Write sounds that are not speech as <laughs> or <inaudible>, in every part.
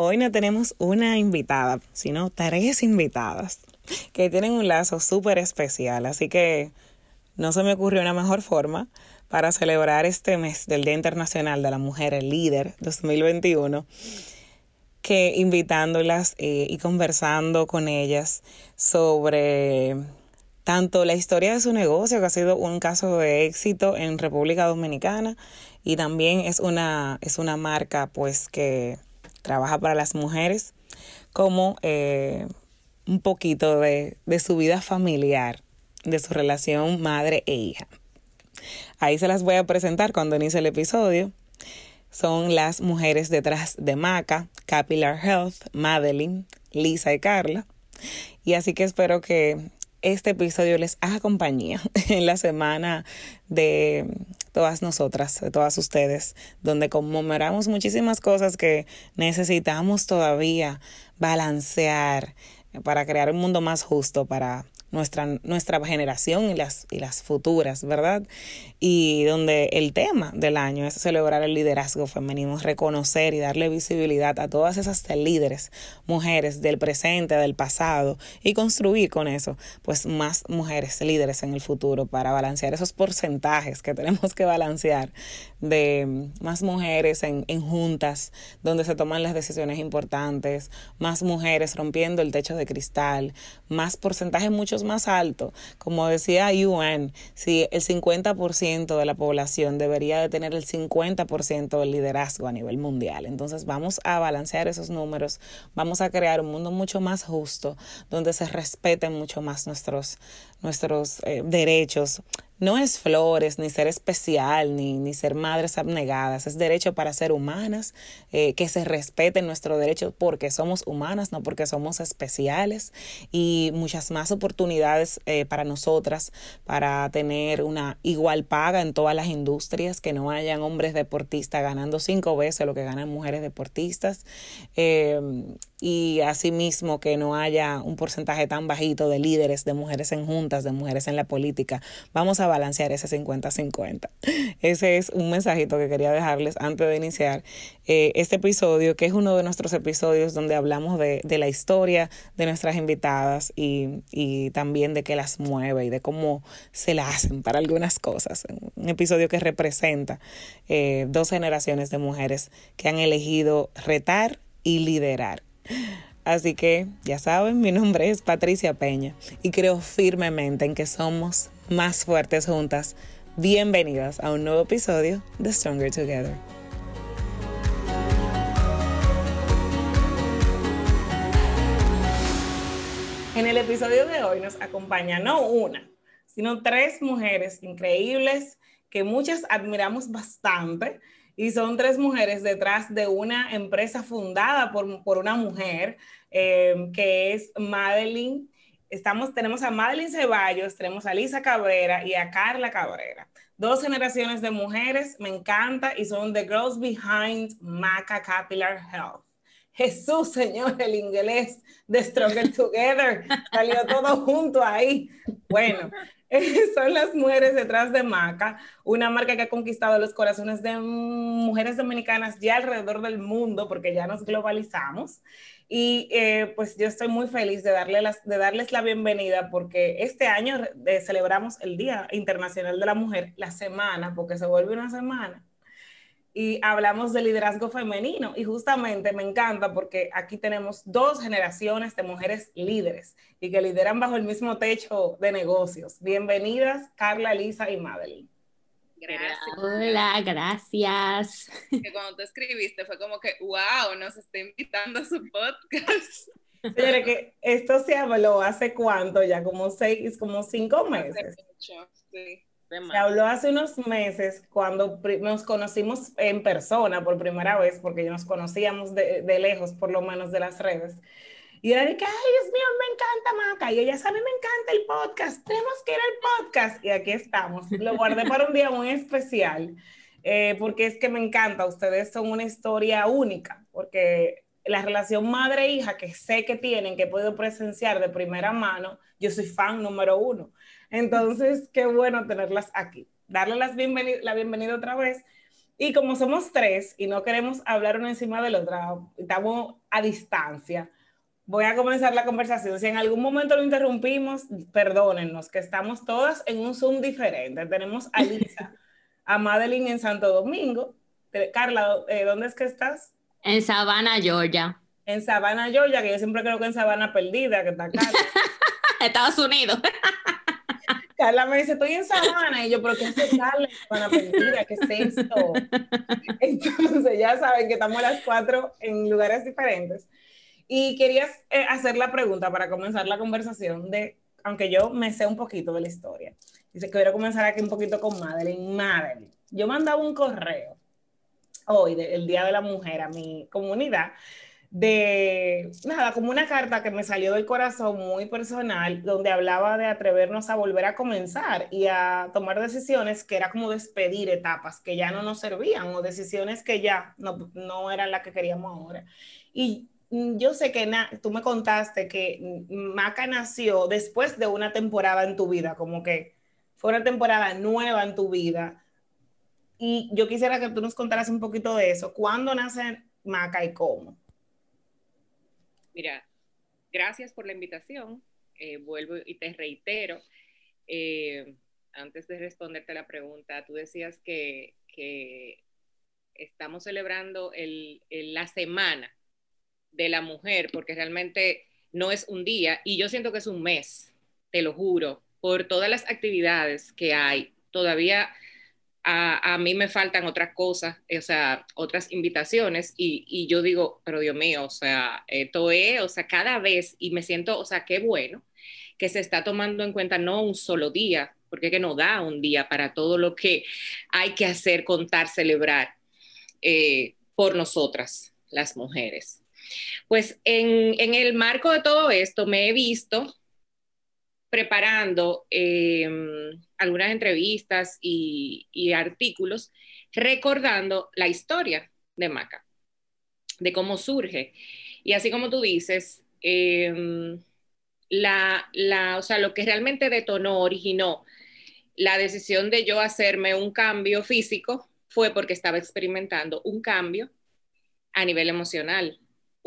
hoy no tenemos una invitada, sino tres invitadas que tienen un lazo súper especial. Así que no se me ocurrió una mejor forma para celebrar este mes del Día Internacional de la Mujer Líder 2021 que invitándolas eh, y conversando con ellas sobre tanto la historia de su negocio, que ha sido un caso de éxito en República Dominicana, y también es una, es una marca pues que trabaja para las mujeres, como eh, un poquito de, de su vida familiar, de su relación madre e hija. Ahí se las voy a presentar cuando inicie el episodio. Son las mujeres detrás de Maca, Capillar Health, Madeline, Lisa y Carla. Y así que espero que este episodio les haga compañía <laughs> en la semana de todas nosotras, de todas ustedes, donde conmemoramos muchísimas cosas que necesitamos todavía balancear para crear un mundo más justo para nuestra, nuestra generación y las, y las futuras, ¿verdad? Y donde el tema del año es celebrar el liderazgo femenino, reconocer y darle visibilidad a todas esas líderes, mujeres del presente, del pasado, y construir con eso, pues más mujeres líderes en el futuro para balancear esos porcentajes que <laughs> tenemos que balancear de más mujeres en, en juntas, donde se toman las decisiones importantes, más mujeres rompiendo el techo de cristal, más porcentajes mucho más alto. Como decía UN, si el 50% de la población debería de tener el 50% del liderazgo a nivel mundial. Entonces vamos a balancear esos números, vamos a crear un mundo mucho más justo, donde se respeten mucho más nuestros, nuestros eh, derechos, no es flores, ni ser especial, ni, ni ser madres abnegadas. Es derecho para ser humanas, eh, que se respeten nuestros derechos porque somos humanas, no porque somos especiales. Y muchas más oportunidades eh, para nosotras, para tener una igual paga en todas las industrias, que no hayan hombres deportistas ganando cinco veces lo que ganan mujeres deportistas. Eh, y asimismo que no haya un porcentaje tan bajito de líderes, de mujeres en juntas, de mujeres en la política. Vamos a balancear ese 50-50. Ese es un mensajito que quería dejarles antes de iniciar eh, este episodio, que es uno de nuestros episodios donde hablamos de, de la historia de nuestras invitadas y, y, también de qué las mueve y de cómo se la hacen para algunas cosas. Un episodio que representa eh, dos generaciones de mujeres que han elegido retar y liderar. Así que ya saben, mi nombre es Patricia Peña y creo firmemente en que somos más fuertes juntas. Bienvenidas a un nuevo episodio de Stronger Together. En el episodio de hoy nos acompaña no una, sino tres mujeres increíbles que muchas admiramos bastante y son tres mujeres detrás de una empresa fundada por, por una mujer eh, que es Madeline. Estamos, tenemos a Madeline Ceballos, tenemos a Lisa Cabrera y a Carla Cabrera. Dos generaciones de mujeres, me encanta, y son The Girls Behind Maca Capillar Health. Jesús, Señor, el inglés de Stronger Together, salió todo junto ahí. Bueno, <laughs> son las mujeres detrás de Maca, una marca que ha conquistado los corazones de mujeres dominicanas ya alrededor del mundo, porque ya nos globalizamos. Y eh, pues yo estoy muy feliz de, darle de darles la bienvenida porque este año celebramos el Día Internacional de la Mujer, la semana, porque se vuelve una semana y hablamos de liderazgo femenino. Y justamente me encanta porque aquí tenemos dos generaciones de mujeres líderes y que lideran bajo el mismo techo de negocios. Bienvenidas, Carla, Elisa y Madeline. Gracias. Hola, gracias. Que cuando tú escribiste fue como que, wow, nos está invitando a su podcast. <laughs> Señores, que esto se habló hace cuánto ya, como seis, como cinco meses. Sí. Se habló hace unos meses cuando nos conocimos en persona por primera vez, porque nos conocíamos de, de, lejos, por lo menos de las redes. Y era de que, ay, Dios mío, me encanta Maca. Y ella sabe, me encanta el podcast, tenemos que ir al podcast. Y aquí estamos. Lo guardé para un día muy especial, eh, porque es que me encanta. Ustedes son una historia única, porque la relación madre-hija que sé que tienen, que he podido presenciar de primera mano, yo soy fan número uno. Entonces, qué bueno tenerlas aquí. Darle las la bienvenida otra vez Y como somos tres y no queremos hablar uno encima del otro, estamos a distancia, voy a comenzar la conversación. Si en algún momento lo interrumpimos, perdónennos, que estamos todas en un Zoom diferente. Tenemos a Lisa, a Madeline en Santo Domingo. Carla, eh, ¿dónde es que estás? En Savannah, Georgia. En Savannah, Georgia, que yo siempre creo que en Savannah Perdida, que está Carla. <laughs> Estados Unidos. Carla me dice, estoy en Sabana. Y yo, ¿pero qué hace Carla Sabana Perdida? ¿Qué es esto? <laughs> Entonces, ya saben que estamos las cuatro en lugares diferentes. Y querías eh, hacer la pregunta para comenzar la conversación de, aunque yo me sé un poquito de la historia. Dice a comenzar aquí un poquito con Madeline. Madeline, yo mandaba un correo hoy, el Día de la Mujer, a mi comunidad, de nada, como una carta que me salió del corazón muy personal, donde hablaba de atrevernos a volver a comenzar y a tomar decisiones que era como despedir etapas que ya no nos servían o decisiones que ya no, no eran las que queríamos ahora. Y Mm, yo sé que tú me contaste que Maca nació después de una temporada en tu vida, como que fue una temporada nueva en tu vida. Y yo quisiera que tú nos contaras un poquito de eso. ¿Cuándo nace Maca y cómo? Mira, gracias por la invitación. Eh, vuelvo y te reitero. Eh, antes de responderte la pregunta, tú decías que, estamos celebrando la semana de la mujer, porque realmente no es un día y yo siento que es un mes, te lo juro, por todas las actividades que hay. Todavía a, mí me faltan otras cosas, o sea, otras invitaciones y, yo digo, pero Dios mío, o sea, esto es, o sea, cada vez y me siento, o sea, qué bueno que se está tomando en cuenta no un solo día, porque que no da un día para todo lo que hay que hacer, contar, celebrar eh, por nosotras, las mujeres. Pues en, el marco de todo esto me he visto preparando em, algunas entrevistas y, artículos recordando la historia de Maca, de cómo surge. Y así como tú dices, em, la, o sea, lo que realmente detonó, originó la decisión de yo hacerme un cambio físico fue porque estaba experimentando un cambio a nivel emocional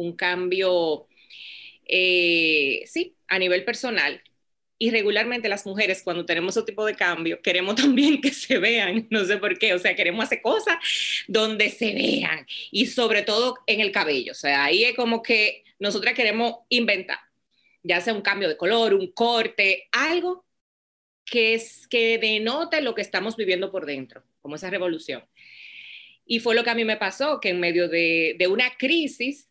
un cambio, eh, sí, a nivel personal. Y regularmente las mujeres cuando tenemos ese tipo de cambio queremos <laughs> también que se vean, no sé por qué, o sea, queremos hacer cosas donde se vean y sobre todo en el cabello, o sea, ahí es como que nosotras queremos inventar, ya sea un cambio de color, un corte, algo que, es, que denote lo que estamos viviendo por dentro, como esa revolución. Y fue lo que a mí me pasó, que en medio de, de una crisis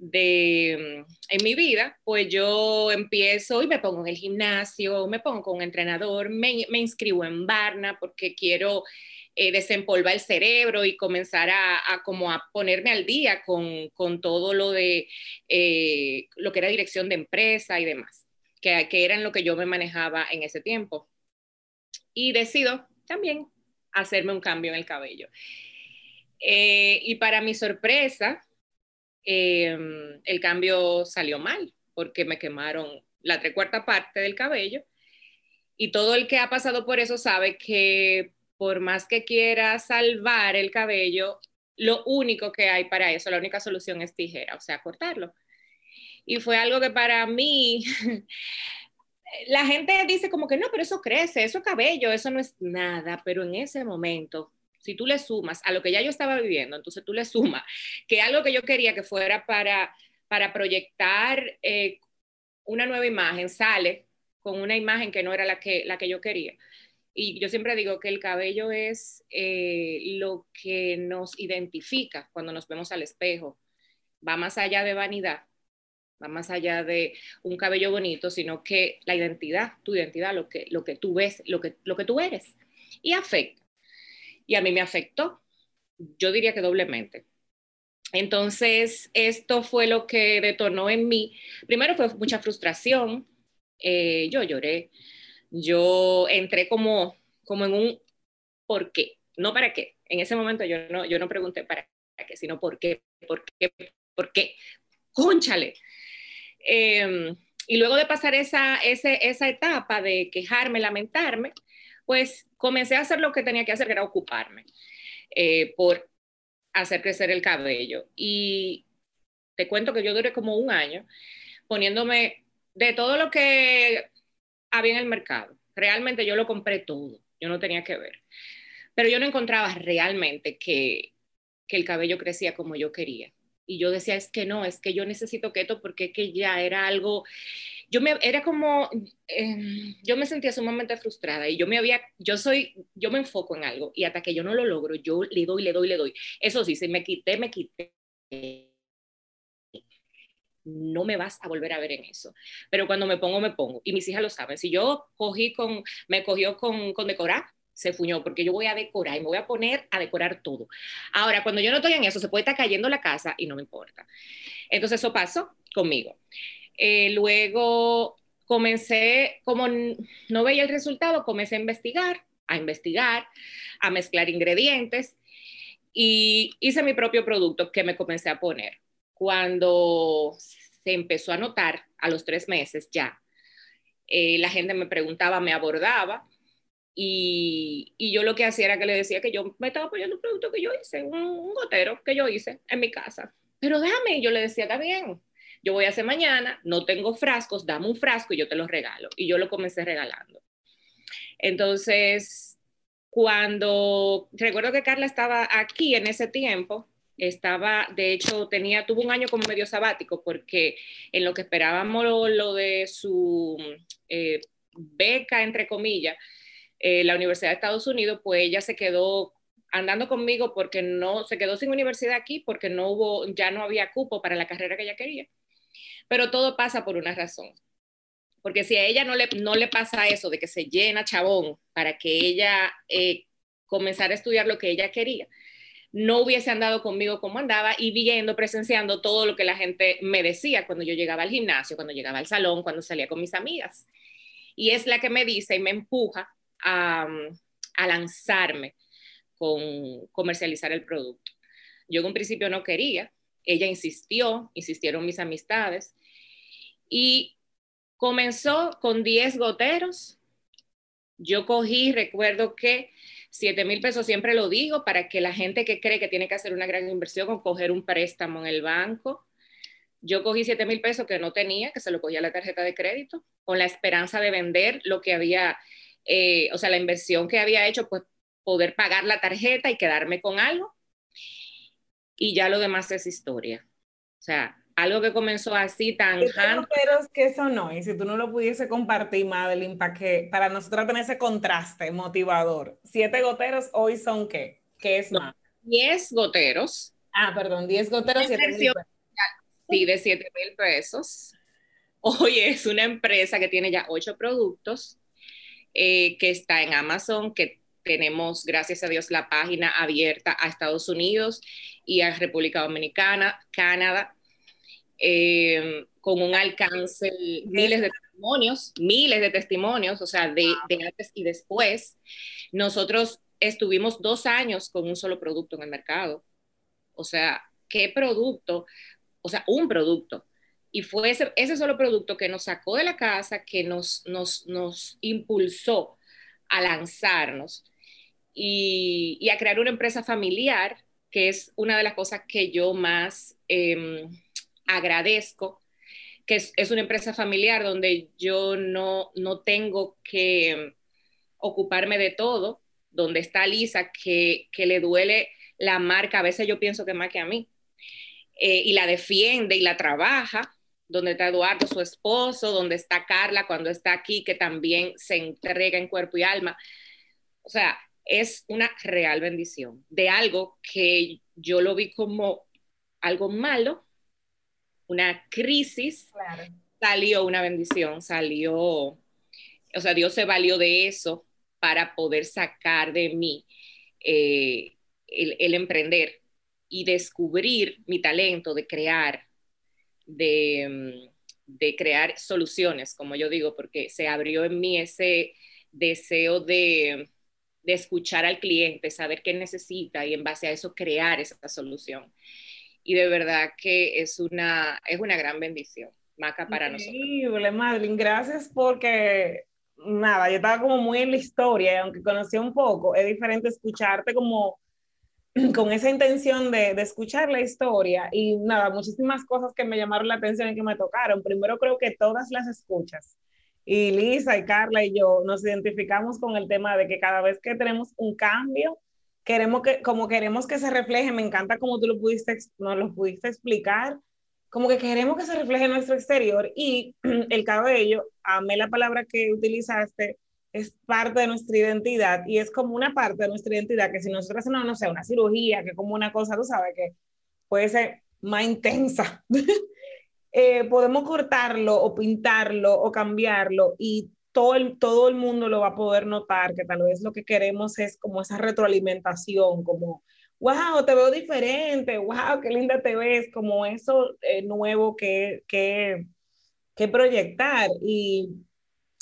de, mm, en mi vida, pues yo empiezo y me pongo en el gimnasio, me pongo con un entrenador, me, me inscribo en Barna porque quiero eh, desempolvar el cerebro y comenzar a, como a ponerme al día con, con todo lo de eh, lo que era dirección de empresa y demás, que, que eran lo que yo me manejaba en ese tiempo. Y decido también hacerme un cambio en el cabello. Eh, y para mi sorpresa, Em, el cambio salió mal porque me quemaron la tres cuarta parte del cabello. Y todo el que ha pasado por eso sabe que por más que quiera salvar el cabello, lo único que hay para eso, la única solución es tijera, o sea, cortarlo. Y fue algo que para mí, <laughs> la gente dice como que no, pero eso crece, eso cabello, eso no es nada, pero en ese momento si tú le sumas a lo que ya yo estaba viviendo, entonces tú le sumas que algo que yo quería que fuera para, para proyectar eh, una nueva imagen sale con una imagen que no era la que, la que yo quería. Y yo siempre digo que el cabello es eh, lo que nos identifica cuando nos vemos al espejo. Va más allá de vanidad, va más allá de un cabello bonito, sino que la identidad, tu identidad, lo que, lo que tú ves, lo que, lo que tú eres. Y afecta y a mí me afectó, yo diría que doblemente. Entonces, esto fue lo que detonó en mí. Primero fue mucha frustración, eh, yo lloré, yo entré como, como en un ¿por qué? No para qué. En ese momento yo no, yo no pregunté para qué, sino por qué, por qué, por qué. Cónchale. Em, y luego de pasar esa, esa etapa de quejarme, lamentarme, pues comencé a hacer lo que tenía que hacer, que era ocuparme. eh, por hacer crecer el cabello. Y te cuento que yo duré como un año poniéndome de todo lo que había en el mercado. Realmente yo lo compré todo, yo no tenía que ver. Pero yo no encontraba realmente que, que el cabello crecía como yo quería. Y yo decía, es que no, es que yo necesito keto porque que ya era algo, yo me, era como, eh, yo me sentía sumamente frustrada y yo me había, yo soy, yo me enfoco en algo y hasta que yo no lo logro, yo le doy, le doy, le doy. Eso sí, si me quité, me quité no me vas a volver a ver en eso. Pero cuando me pongo, me pongo. Y mis hijas lo saben. Si yo cogí con, me cogió con, con decorar, se fuñó, porque yo voy a decorar y me voy a poner a decorar todo. Ahora, cuando yo no estoy en eso, se puede estar cayendo la casa y no me importa. Entonces, eso pasó conmigo. Eh, luego comencé, como no veía el resultado, comencé a investigar, a investigar, a mezclar ingredientes y hice mi propio producto que me comencé a poner. Cuando se empezó a notar a los tres meses ya, eh, la gente me preguntaba, me abordaba y, y, yo lo que hacía era que le decía que yo me estaba poniendo un producto que yo hice, un, un gotero que yo hice en mi casa. Pero déjame, yo le decía, está bien, yo voy a hacer mañana, no tengo frascos, dame un frasco y yo te lo regalo. Y yo lo comencé regalando. Entonces, cuando recuerdo que Carla estaba aquí en ese tiempo, estaba, de hecho, tenía, tuvo un año como medio sabático porque en lo que esperábamos lo, de su eh, beca, entre comillas, eh, la Universidad de Estados Unidos, pues ella se quedó andando conmigo porque no, se quedó sin universidad aquí porque no hubo, ya no había cupo para la carrera que ella quería. Pero todo pasa por una razón. Porque si a ella no le, no le pasa eso de que se llena chabón para que ella eh, comenzara a estudiar lo que ella quería, no hubiese andado conmigo como andaba y viendo, presenciando todo lo que la gente me decía cuando yo llegaba al gimnasio, cuando llegaba al salón, cuando salía con mis amigas. Y es la que me dice y me empuja a, a lanzarme con comercializar el producto. Yo en un principio no quería, ella insistió, insistieron mis amistades y comenzó con 10 goteros. Yo cogí, recuerdo que 7 mil pesos siempre lo digo para que la gente que cree que tiene que hacer una gran inversión o coger un préstamo en el banco. Yo cogí 7 mil pesos que no tenía, que se lo cogía la tarjeta de crédito, con la esperanza de vender lo que había, eh, o sea, la inversión que había hecho, pues poder pagar la tarjeta y quedarme con algo. Y ya lo demás es historia. O sea, algo que comenzó así tan... Pero que eso no, y si tú no lo pudiese compartir, Madeline, para que para nosotros tener ese contraste motivador. Siete goteros hoy son qué? ¿Qué es más? Diez goteros. Ah, perdón, diez goteros, siete mil pesos. Sí, de siete mil pesos. Hoy es una empresa que tiene ya ocho productos, eh, que está en Amazon, que tenemos, gracias a Dios, la página abierta a Estados Unidos y a República Dominicana, Canadá, eh, con un alcance, miles de testimonios, miles de testimonios, o sea, de, de, antes y después. Nosotros estuvimos dos años con un solo producto en el mercado. O sea, ¿qué producto? O sea, un producto. Y fue ese, ese solo producto que nos sacó de la casa, que nos, nos, nos impulsó a lanzarnos y, a crear una empresa familiar, que es una de las cosas que yo más... Eh, agradezco que es, es, una empresa familiar donde yo no, no tengo que ocuparme de todo, donde está Lisa, que, que le duele la marca, a veces yo pienso que más que a mí, eh, y la defiende y la trabaja, donde está Eduardo, su esposo, donde está Carla cuando está aquí, que también se entrega en cuerpo y alma. O sea, es una real bendición de algo que yo lo vi como algo malo, una crisis, claro. salió una bendición, salió, o sea, Dios se valió de eso para poder sacar de mí eh, el, el, emprender y descubrir mi talento de crear, de, de, crear soluciones, como yo digo, porque se abrió en mí ese deseo de, de escuchar al cliente, saber qué necesita y en base a eso crear esa solución y de verdad que es una, es una gran bendición, Maca, para Increíble, nosotros. Madeline, gracias porque, nada, yo estaba como muy en la historia, aunque conocí un poco, es diferente escucharte como <clears throat> con esa intención de, de, escuchar la historia y nada, muchísimas cosas que me llamaron la atención y que me tocaron. Primero creo que todas las escuchas y Lisa y Carla y yo nos identificamos con el tema de que cada vez que tenemos un cambio, queremos que, como queremos que se refleje, me encanta como tú lo pudiste, nos lo pudiste explicar, como que queremos que se refleje en nuestro exterior y <clears throat> el cabello, amé la palabra que utilizaste, es parte de nuestra identidad y es como una parte de nuestra identidad que si nosotros hacemos, no sé, una cirugía, que como una cosa, tú sabes, que puede ser más intensa, <laughs> eh, podemos cortarlo o pintarlo o cambiarlo y todo el, todo el mundo lo va a poder notar, que tal vez lo que queremos es como esa retroalimentación, como, wow, te veo diferente, wow, qué linda te ves, como eso eh, nuevo que, que, que proyectar. Y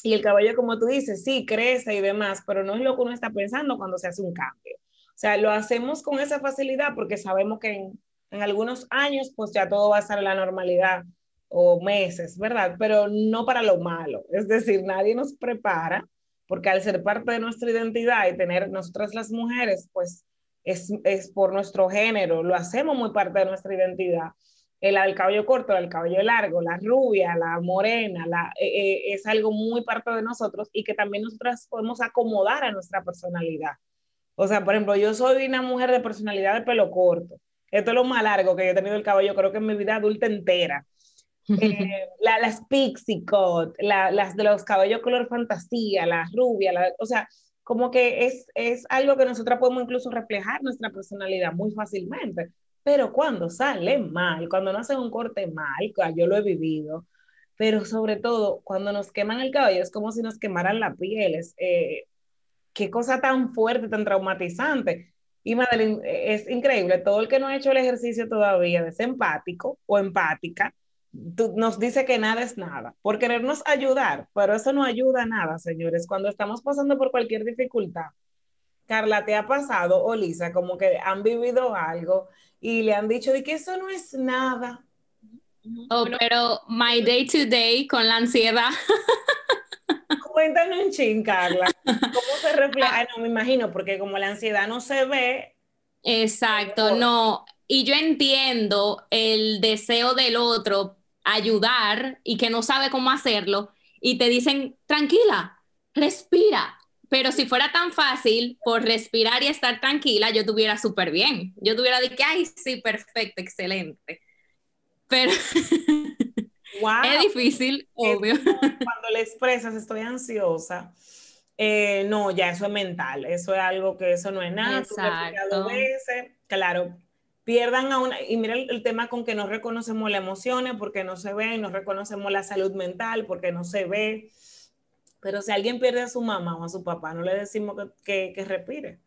y el cabello, como tú dices, sí, crece y demás, pero no es lo que uno está pensando cuando se hace un cambio. O sea, lo hacemos con esa facilidad porque sabemos que en, en algunos años, pues ya todo va a estar en la normalidad o meses, ¿verdad? Pero no para lo malo. Es decir, nadie nos prepara porque al ser parte de nuestra identidad y tener nosotras las mujeres, pues es, es por nuestro género, lo hacemos muy parte de nuestra identidad el, cabello corto, el cabello largo, la rubia, la morena, la, eh, eh, es algo muy parte de nosotros y que también nosotras podemos acomodar a nuestra personalidad. O sea, por ejemplo, yo soy una mujer de personalidad de pelo corto. Esto es lo más largo que yo he tenido el cabello, creo que en mi vida adulta entera. <laughs> Eh, las pixie cut, las de los cabellos color fantasía, las rubias, o sea, como que es, es algo que nosotras podemos incluso reflejar nuestra personalidad muy fácilmente. Pero cuando sale mal, cuando no hace un corte mal, yo lo he vivido, pero sobre todo cuando nos queman el cabello, es como si nos quemaran la piel. Es, eh, qué cosa tan fuerte, tan traumatizante. Y Madeline, eh, es increíble, todo el que no ha hecho el ejercicio todavía de ser empático o empática, nos dice que nada es nada, por querernos ayudar, pero eso no ayuda a nada, señores. Cuando estamos pasando por cualquier dificultad, Carla, ¿te ha pasado o Lisa como que han vivido algo y le han dicho de que eso no es nada. Oh, pero my day to day con la ansiedad. <laughs> Cuéntanos un ching, Carla. ¿Cómo se refleja? no, me imagino, porque como la ansiedad no se ve. Exacto, no. Y yo entiendo el deseo del otro ayudar y que no sabe cómo hacerlo y te dicen, tranquila, respira, pero si fuera tan fácil por respirar y estar tranquila, yo estuviera súper bien. Yo tuviera de que, ay, sí, perfecto, excelente. Pero <laughs> es difícil, obvio. <laughs> Cuando le expresas, estoy ansiosa, eh, no, ya eso es mental. Eso es algo que eso no es nada. Exacto. Veces, claro, pierdan a una. Y mira el, el, tema con que no reconocemos las emociones porque no se ve, no reconocemos la salud mental porque no se ve pero si alguien pierde a su mamá o a su papá, no le decimos que, que, respire.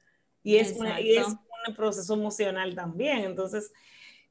Y es, y es un proceso emocional también. Entonces,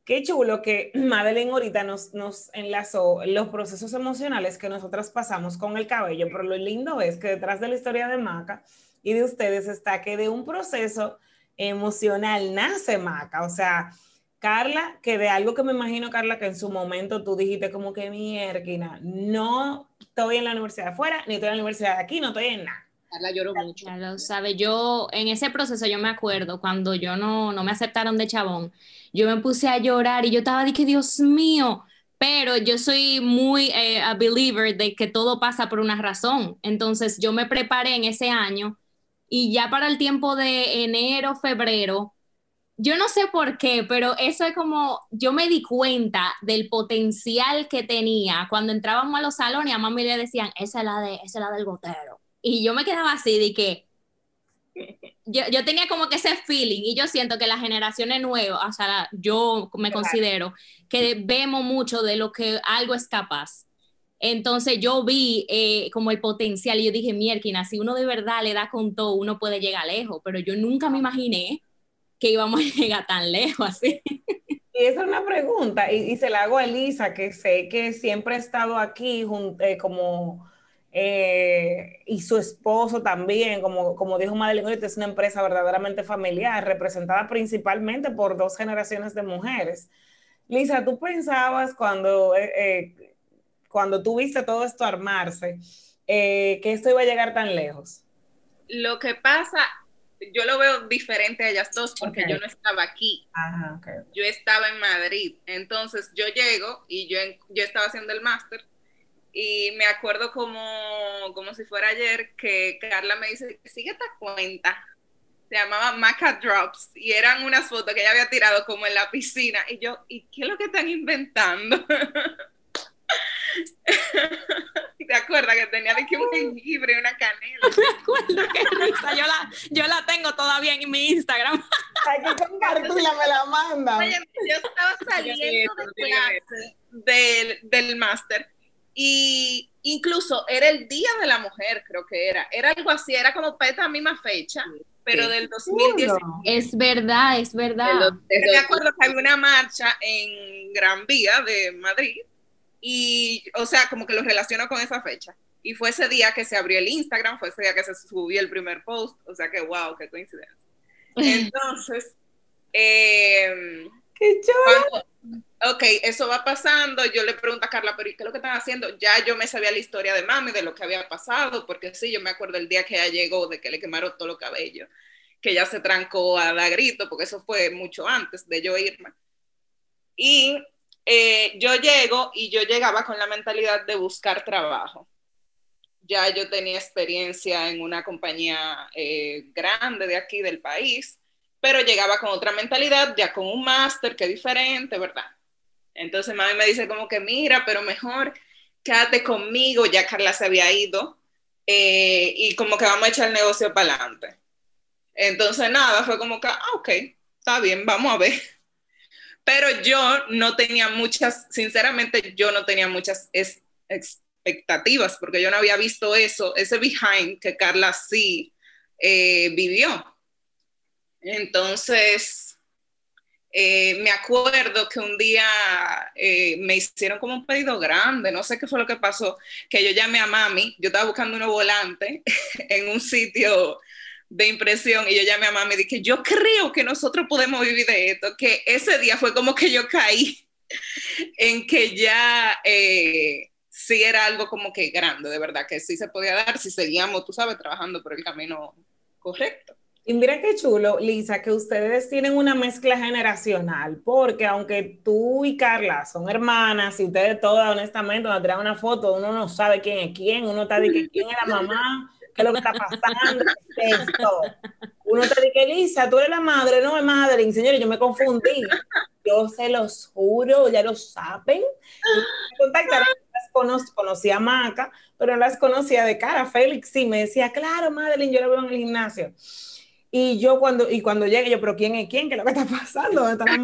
qué chulo que <clears throat> Madeline ahorita nos, nos enlazó los procesos emocionales que nosotras pasamos con el cabello, pero lo lindo es que detrás de la historia de Maca y de ustedes está que de un proceso emocional nace Maca. O sea, Carla, que de algo que me imagino, Carla, que en su momento tú dijiste como que mierda, no estoy en la universidad de afuera, ni estoy en la universidad de aquí, no estoy en nada. Carla lloró mucho. Ya lo sabe, yo en ese proceso yo me acuerdo cuando yo no, no me aceptaron de chabón, yo me puse a llorar y yo estaba de que Dios mío, pero yo soy muy eh, a believer de que todo pasa por una razón. Entonces yo me preparé en ese año y ya para el tiempo de enero, febrero, yo no sé por qué, pero eso es como, yo me di cuenta del potencial que tenía cuando entrábamos a los salones, a mami le decían, esa es la, de, esa es la del gotero. Y yo me quedaba así de que, yo, yo, tenía como que ese feeling y yo siento que las generaciones nuevas, o sea, yo me considero que vemos mucho de lo que algo es capaz. Entonces yo vi eh, como el potencial y yo dije, mierda, si uno de verdad le da con todo, uno puede llegar lejos, pero yo nunca me imaginé que íbamos a llegar tan lejos así. Y esa es una pregunta, y, se la hago a Elisa, que sé que siempre ha estado aquí eh, como, eh, y su esposo también, como, como dijo Madeline, es una empresa verdaderamente familiar, representada principalmente por dos generaciones de mujeres. Lisa, ¿tú pensabas cuando, eh, cuando tú viste todo esto armarse, que esto iba a llegar tan lejos? Lo que pasa yo lo veo diferente a ellas dos porque yo no estaba aquí, Ajá, ok. yo estaba en Madrid. Entonces yo llego y yo, yo estaba haciendo el máster y me acuerdo como, como si fuera ayer que Carla me dice, sigue esta cuenta. Se llamaba Maca Drops y eran unas fotos que ella había tirado como en la piscina. Y yo, ¿y qué es lo que están inventando? <laughs> ¿Te acuerdas que tenía de que un jengibre y una canela? Acuerdo, qué risa. Yo la, yo la tengo todavía en mi Instagram. Hay que compartirla, me la manda. Oye, yo estaba saliendo de clase del, del máster y incluso era el Día de la Mujer, creo que era. Era algo así, era como para esta misma fecha, pero del 2019. Es verdad, es verdad. Me acuerdo que había una marcha en Gran Vía de Madrid y, o sea, como que lo relaciono con esa fecha. Y fue ese día que se abrió el Instagram, fue ese día que se subió el primer post, o sea que wow, qué coincidencia. Entonces, <laughs> eh, Qué chulo. cuando- ok, eso va pasando, yo le pregunto a Carla, pero ¿y qué es lo que están haciendo? Ya yo me sabía la historia de mami, de lo que había pasado, porque sí, yo me acuerdo el día que ella llegó, de que le quemaron todo los cabellos, que ella se trancó a dar grito, porque eso fue mucho antes de yo irme. Y eh, yo llego y yo llegaba con la mentalidad de buscar trabajo. Ya yo tenía experiencia en una compañía eh, grande de aquí del país, pero llegaba con otra mentalidad, ya con un máster, que es diferente, ¿verdad? Entonces mami me dice como que mira, pero mejor quédate conmigo, ya Carla se había ido, eh, y como que vamos a echar el negocio para adelante. Entonces nada, fue como que, ah, ok, está bien, vamos a ver. Pero yo no tenía muchas, sinceramente, yo no tenía muchas es- expectativas, porque yo no había visto eso, ese behind que Carla sí eh, vivió. Entonces, eh, me acuerdo que un día eh, me hicieron como un pedido grande, no sé qué fue lo que pasó, que yo llamé a mami, yo estaba buscando unos volantes <laughs> en un sitio de impresión y yo llamé a mami y dije, yo creo que nosotros podemos vivir de esto, que ese día fue como que yo caí <laughs> en que ya sí era algo como que grande, de verdad, que sí se podía dar si seguíamos, tú sabes, trabajando por el camino correcto. Y mira qué chulo, Lisa, que ustedes tienen una mezcla generacional, porque aunque tú y Carla son hermanas y ustedes todas, honestamente, cuando traen una foto, uno no sabe quién es quién, uno está de que <laughs> quién es la mamá, qué es lo que está pasando, qué es esto. Uno está de que, Lisa, tú eres la madre, no es madre, señores, yo me confundí. Yo se los juro, ya lo saben. Me contactaron, las cono- conocí a Maca, pero no las conocía de cara. Félix sí me decía, claro, Madeline, yo la veo en el gimnasio. Y yo cuando, y cuando llegué, yo, pero ¿quién es quién? ¿Qué es lo que está pasando? ¿Dónde está la?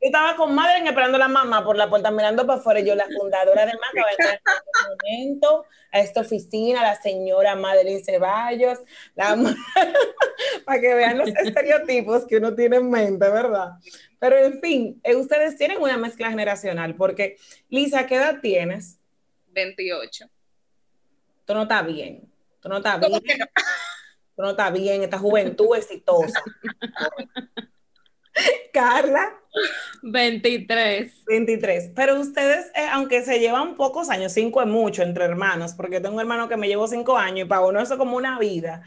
Yo estaba con Madeline esperando a la mamá por la puerta, mirando para afuera. Yo, la fundadora de Maca, va a este momento a esta oficina, la señora Madeline Ceballos, la <laughs> para que vean los estereotipos que uno tiene en mente, ¿verdad? Pero en fin, eh, ustedes tienen una mezcla generacional, porque Lisa, ¿qué edad tienes? 28. Tú no estás bien. Tú no estás ¿Cómo bien. no? Tú no estás bien, esta juventud exitosa. <laughs> Carla, 23. 23. Pero ustedes, eh, aunque se llevan pocos años, cinco es mucho entre hermanos, porque tengo un hermano que me llevó cinco años y para uno eso es como una vida,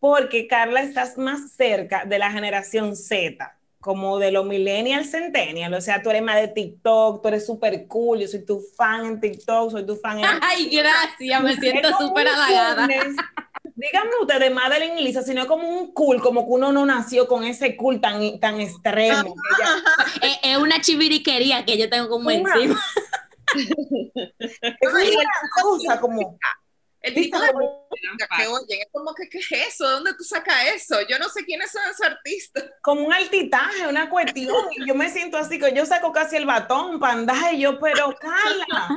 porque Carla estás más cerca de la generación Z, como de los millennials, centennials, o sea, tú eres más de TikTok, tú eres súper cool, yo soy tu fan en TikTok, soy tu fan en... <laughs> Ay, gracias, me siento súper halagada. Díganme ustedes, Madeline y Lisa, sino como un cool, como que uno no nació con ese cool tan, tan extremo. Es, es una chiviriquería que yo tengo como Una. encima. <laughs> es una cosa como... El tipo de música que oyen es como que, ¿qué es eso? ¿De dónde tú sacas eso? Yo no sé quiénes son esos artistas. <laughs> como un altitaje, una cuestión. Y yo me siento así, que yo saco casi el batón andar y yo, pero Carla,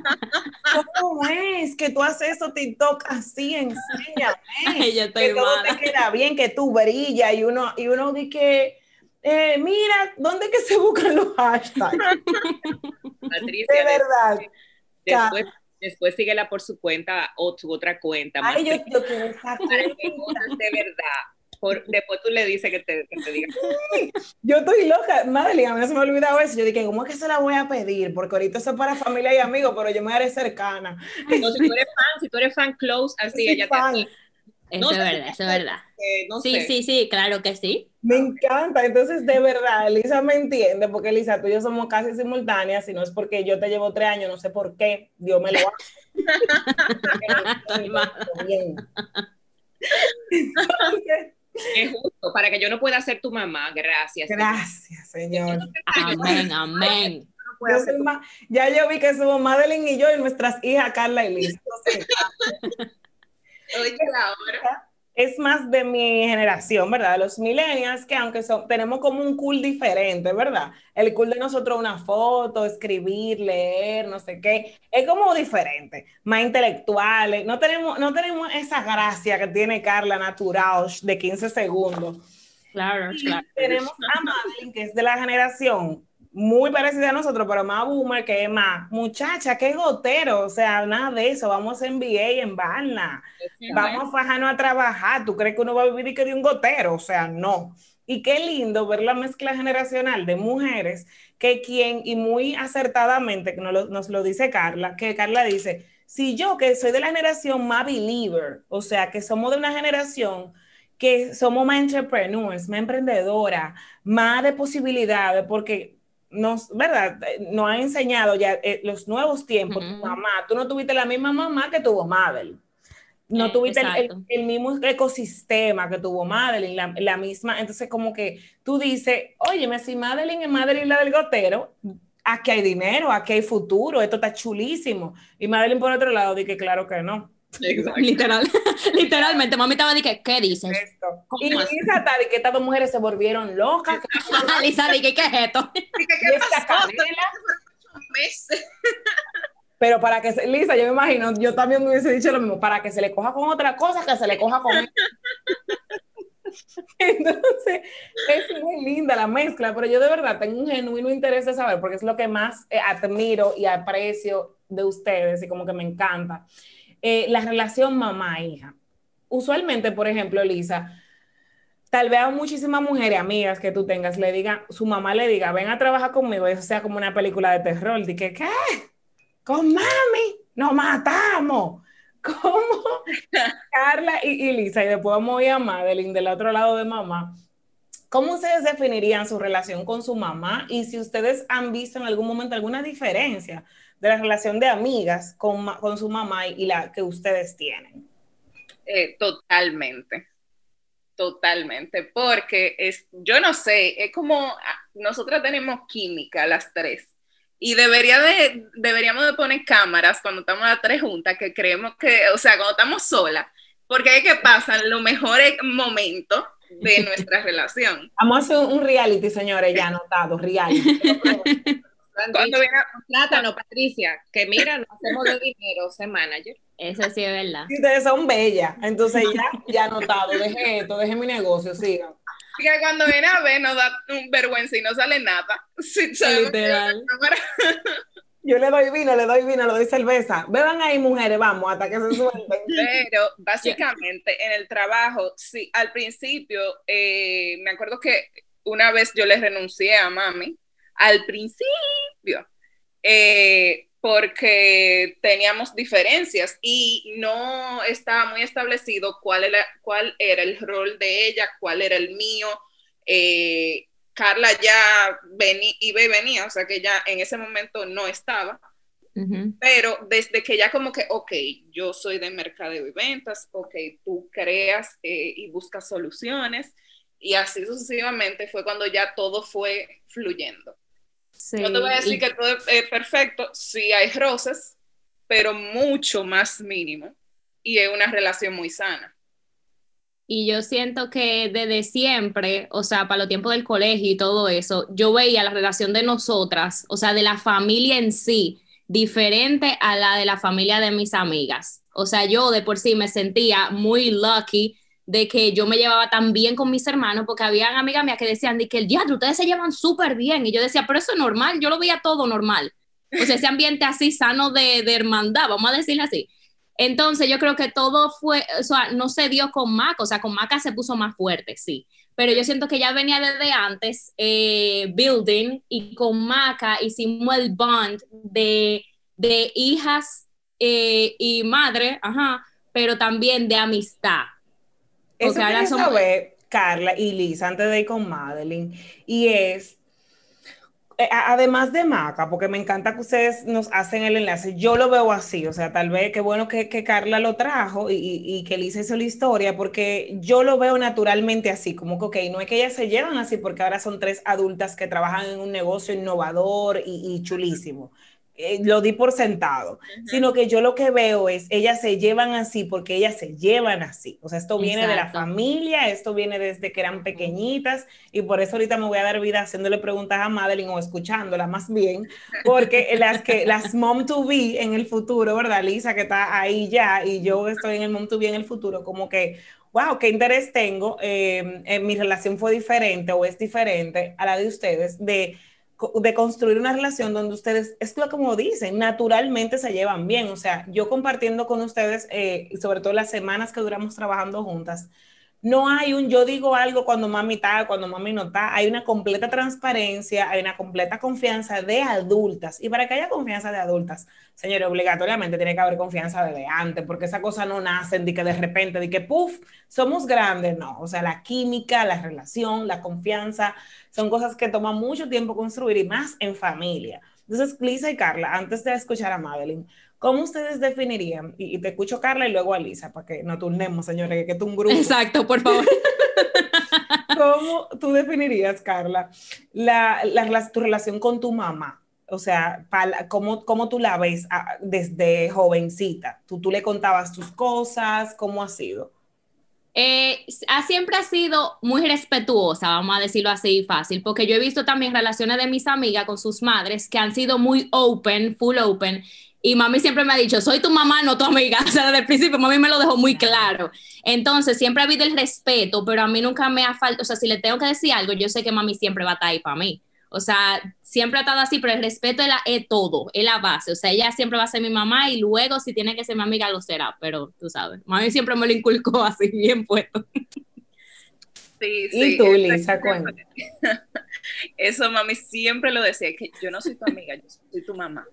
¿cómo es que tú haces eso TikTok así? Enséñame. Ay, yo estoy que todo mala. te queda bien, que tú brillas y uno, y uno dice que, eh, mira, ¿dónde que se buscan los hashtags? <laughs> Patricia, De verdad. después, después síguela por su cuenta o su otra cuenta. más Ay, yo, pequeña, yo para que de verdad. Por- después tú le dices que te, que te diga. Yo estoy loca, Madeline, a mí no se me ha olvidado eso. Yo dije, ¿cómo es que se la voy a pedir? Porque ahorita eso es para familia y amigos, pero yo me haré cercana. No, si tú eres fan, si tú eres fan close, así ella fan. te Eso No es verdad, eso es verdad. eh, no Sí, sé. sí, sí, claro que sí. Me encanta, entonces de verdad, Elisa me entiende, porque Elisa, tú y yo somos casi simultáneas, si no es porque yo te llevo tres años, no sé por qué, Dios me lo hace. <laughs> Entonces, Es justo, para que yo no pueda ser tu mamá, gracias. Gracias, señor. Amén, amén. Yo soy ya yo vi que somos Madeline y yo y nuestras hijas Carla y Liz. Entonces, Oye, ahora. es más de mi generación, ¿verdad? Los millennials que aunque son, tenemos como un cool diferente, ¿verdad? El cool de nosotros una foto, escribir, leer, no sé qué, es como diferente, más intelectuales, no tenemos, no tenemos esa gracia que tiene Carla natural de 15 segundos. Claro, Y claro. tenemos a Madeline, que es de la generación muy parecida a nosotros, pero más boomer, que más, muchacha, qué gotero, o sea, nada de eso, vamos a MBA en Barna, vamos a fajarnos a trabajar, ¿tú crees que uno va a vivir y que de un gotero? O sea, no. Y qué lindo ver la mezcla generacional de mujeres que quien, y muy acertadamente, que nos lo, nos lo dice Carla, que Carla dice, si yo que soy de la generación más believer, o sea, que somos de una generación que somos más entrepreneurs, más emprendedoras, más de posibilidades, porque nos, ¿verdad? Nos ha enseñado ya eh, los nuevos tiempos, tu Ujú. mamá, tú no tuviste la misma mamá que tuvo Madeline. No Eh, tuviste el, el- exacto. el mismo ecosistema que tuvo Madeline, la, la misma, entonces como que tú dices, oye, si Madeline es Madeline la del gotero, aquí hay dinero, aquí hay futuro, esto está chulísimo. Y Madeline por otro lado, dije, claro que no. Exacto. Literal, <laughs> literalmente, mami estaba que, ¿qué dices? Esto. ¿Cómo Y? Lisa está de que estas dos mujeres se volvieron locas. <laughs> Lisa, dije, ¿qué es esto? ¿Qué, <laughs> qué pasó? Meses. Pero para que se, Lisa, yo me imagino, yo también me hubiese dicho lo mismo, para que se le coja con otra cosa, que se le coja con. Entonces, es muy linda la mezcla, pero yo de verdad tengo un genuino interés de saber, porque es lo que más eh, admiro y aprecio de ustedes y como que me encanta. Eh, la relación mamá-hija. Usualmente, por ejemplo, Lisa, tal vez a muchísimas mujeres, amigas que tú tengas, le digan, su mamá le diga, ven a trabajar conmigo, eso sea como una película de terror, de que, ¿qué? Con mami, nos matamos. <laughs> ¿Cómo? Carla y, y Lisa, y después vamos a ir a Madeline del otro lado de mamá. ¿Cómo ustedes definirían su relación con su mamá? Y si ustedes han visto en algún momento alguna diferencia de la relación de amigas con, con su mamá y, la que ustedes tienen. Eh, totalmente, totalmente, porque es, yo no sé, es como ah, nosotras tenemos química las tres y debería de, deberíamos de poner cámaras cuando estamos las tres juntas, que creemos que, o sea, cuando estamos solas, porque hay que pasan los mejores momentos de <laughs> nuestra relación. Vamos a hacer un reality, señores, ya anotado, reality. <laughs> Cuando viene, Plátano, Patricia, que mira, no hacemos de dinero, ser manager. Eso sí es verdad. Si ustedes son bellas, entonces ya, ya anotado, deje esto, deje mi negocio, sigan. que cuando viene a ver nos da un vergüenza y no sale nada. Sí, Literal. <laughs> Yo le doy vino, le doy vino, le doy cerveza. Beban ahí, mujeres, vamos, hasta que se suelten. Pero <laughs> básicamente en el trabajo, sí, al principio, eh, me acuerdo que una vez yo le renuncié a mami, al principio, eh, porque teníamos diferencias y no estaba muy establecido cuál era, cuál era el rol de ella, cuál era el mío. Eh, Carla ya venía, iba y venía, o sea que ya en ese momento no estaba pero desde que ya como que, ok, yo soy de mercadeo y ventas, ok, tú creas eh, y buscas soluciones, y así sucesivamente fue cuando ya todo fue fluyendo. Sí, No te voy a decir que todo es perfecto, sí hay roces, pero mucho más mínimo, y es una relación muy sana. Y yo siento que desde siempre, o sea, para los tiempos del colegio y todo eso, yo veía la relación de nosotras, o sea, de la familia en sí, diferente a la de la familia de mis amigas. O sea, yo de por sí me sentía muy lucky de que yo me llevaba tan bien con mis hermanos, porque habían amigas mías que decían de que el diablo, ustedes se llevan súper bien. Y yo decía, pero eso es normal, yo lo veía todo normal. O sea, ese ambiente así sano de, de hermandad, vamos a decirlo así. Entonces yo creo que todo fue, o sea, no se dio con Maca, o sea, con Maca se puso más fuerte, sí. Pero yo siento que ya venía desde antes, eh, building, y con Maca hicimos el bond de, de hijas eh, y madre, ajá, pero también de amistad. Eso ahora quería somos- saber, Carla y Lisa, antes de ir con Madeline, y es, eh, además de Maca, porque me encanta que ustedes nos hacen el enlace, yo lo veo así, o sea, tal vez qué bueno que, que Carla lo trajo y, y- y que Lisa hizo la historia, porque yo lo veo naturalmente así, como que, ok, no es que ellas se llevan así, porque ahora son tres adultas que trabajan en un negocio innovador y, y chulísimo. Eh, lo di por sentado sino que yo lo que veo es, ellas se llevan así porque ellas se llevan así. O sea, esto viene de la Exacto. familia, esto viene desde que eran pequeñitas y por eso ahorita me voy a dar vida haciéndole preguntas a Madeline o escuchándola más bien, <laughs> porque las que las mom to be en el futuro, ¿verdad? Lisa que está ahí ya y yo estoy en el mom to be en el futuro, como que wow, qué interés tengo, eh, eh, mi relación fue diferente o es diferente a la de ustedes, de, de construir una relación donde ustedes, es como dicen, naturalmente se llevan bien, o sea, yo compartiendo con ustedes, eh, sobre todo las semanas que duramos trabajando juntas, no hay un yo digo algo cuando mami está, cuando mami no está, hay una completa transparencia, hay una completa confianza de adultas, y para que haya confianza de adultas, señores, obligatoriamente tiene que haber confianza desde antes, porque esa cosa no nace de que de repente, de que puff, somos grandes, no, o sea, la química, la relación, la confianza, son cosas que toman mucho tiempo construir y más en familia. Entonces, Lisa y Carla, antes de escuchar a Madeline, ¿cómo ustedes definirían? Y, y te escucho Carla y luego a Lisa, para que no turnemos, señores, que, es un grupo. Exacto, por favor. <laughs> ¿Cómo tú definirías, Carla, la, la, la- tu relación con tu mamá? O sea, pala- ¿cómo, cómo tú la ves ah, desde jovencita? ¿Tú, ¿Tú le contabas tus cosas? ¿Cómo ha sido? Eh, ha, siempre ha sido muy respetuosa, vamos a decirlo así fácil, porque yo he visto también relaciones de mis amigas con sus madres que han sido muy open, full open, y mami siempre me ha dicho, soy tu mamá, no tu amiga, <laughs> o sea, desde el principio mami me lo dejó muy claro. Entonces, siempre ha habido el respeto, pero a mí nunca me ha faltado, o sea, si le tengo que decir algo, yo sé que mami siempre va a estar ahí para mí. O sea, siempre ha estado así, pero el respeto es, la, es todo, es la base. O sea, ella siempre va a ser mi mamá y luego si tiene que ser mi amiga lo será, pero tú sabes, mami siempre me lo inculcó <laughs> así, bien puesto. Sí, Y sí, tú, eso- Lisa, cuenta. <laughs> Eso mami siempre lo decía, que yo no soy tu amiga, yo soy tu mamá.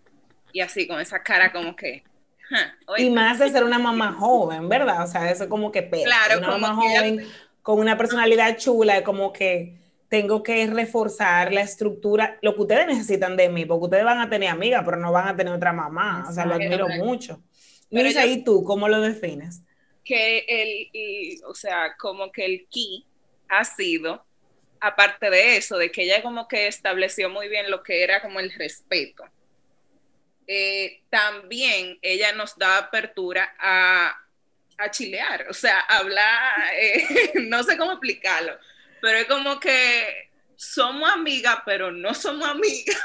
Y así, con esa cara como que... "Ja, oye, Y más de ser una mamá joven, ¿verdad? O sea, eso como que pega. Claro, una mamá ella- joven con una personalidad chula, como que tengo que reforzar la estructura, lo que ustedes necesitan de mí, porque ustedes van a tener amigas, pero no van a tener otra mamá. O sea, lo admiro mucho. Yo- ¿y tú cómo lo defines? que el, y, o sea, como que el key ha sido, aparte de eso, de que ella como que estableció muy bien lo que era como el respeto. Eh, también ella nos da apertura a, a chilear, o sea, hablar, eh, <laughs> no sé cómo explicarlo, pero es como que somos amigas, pero no somos amigas.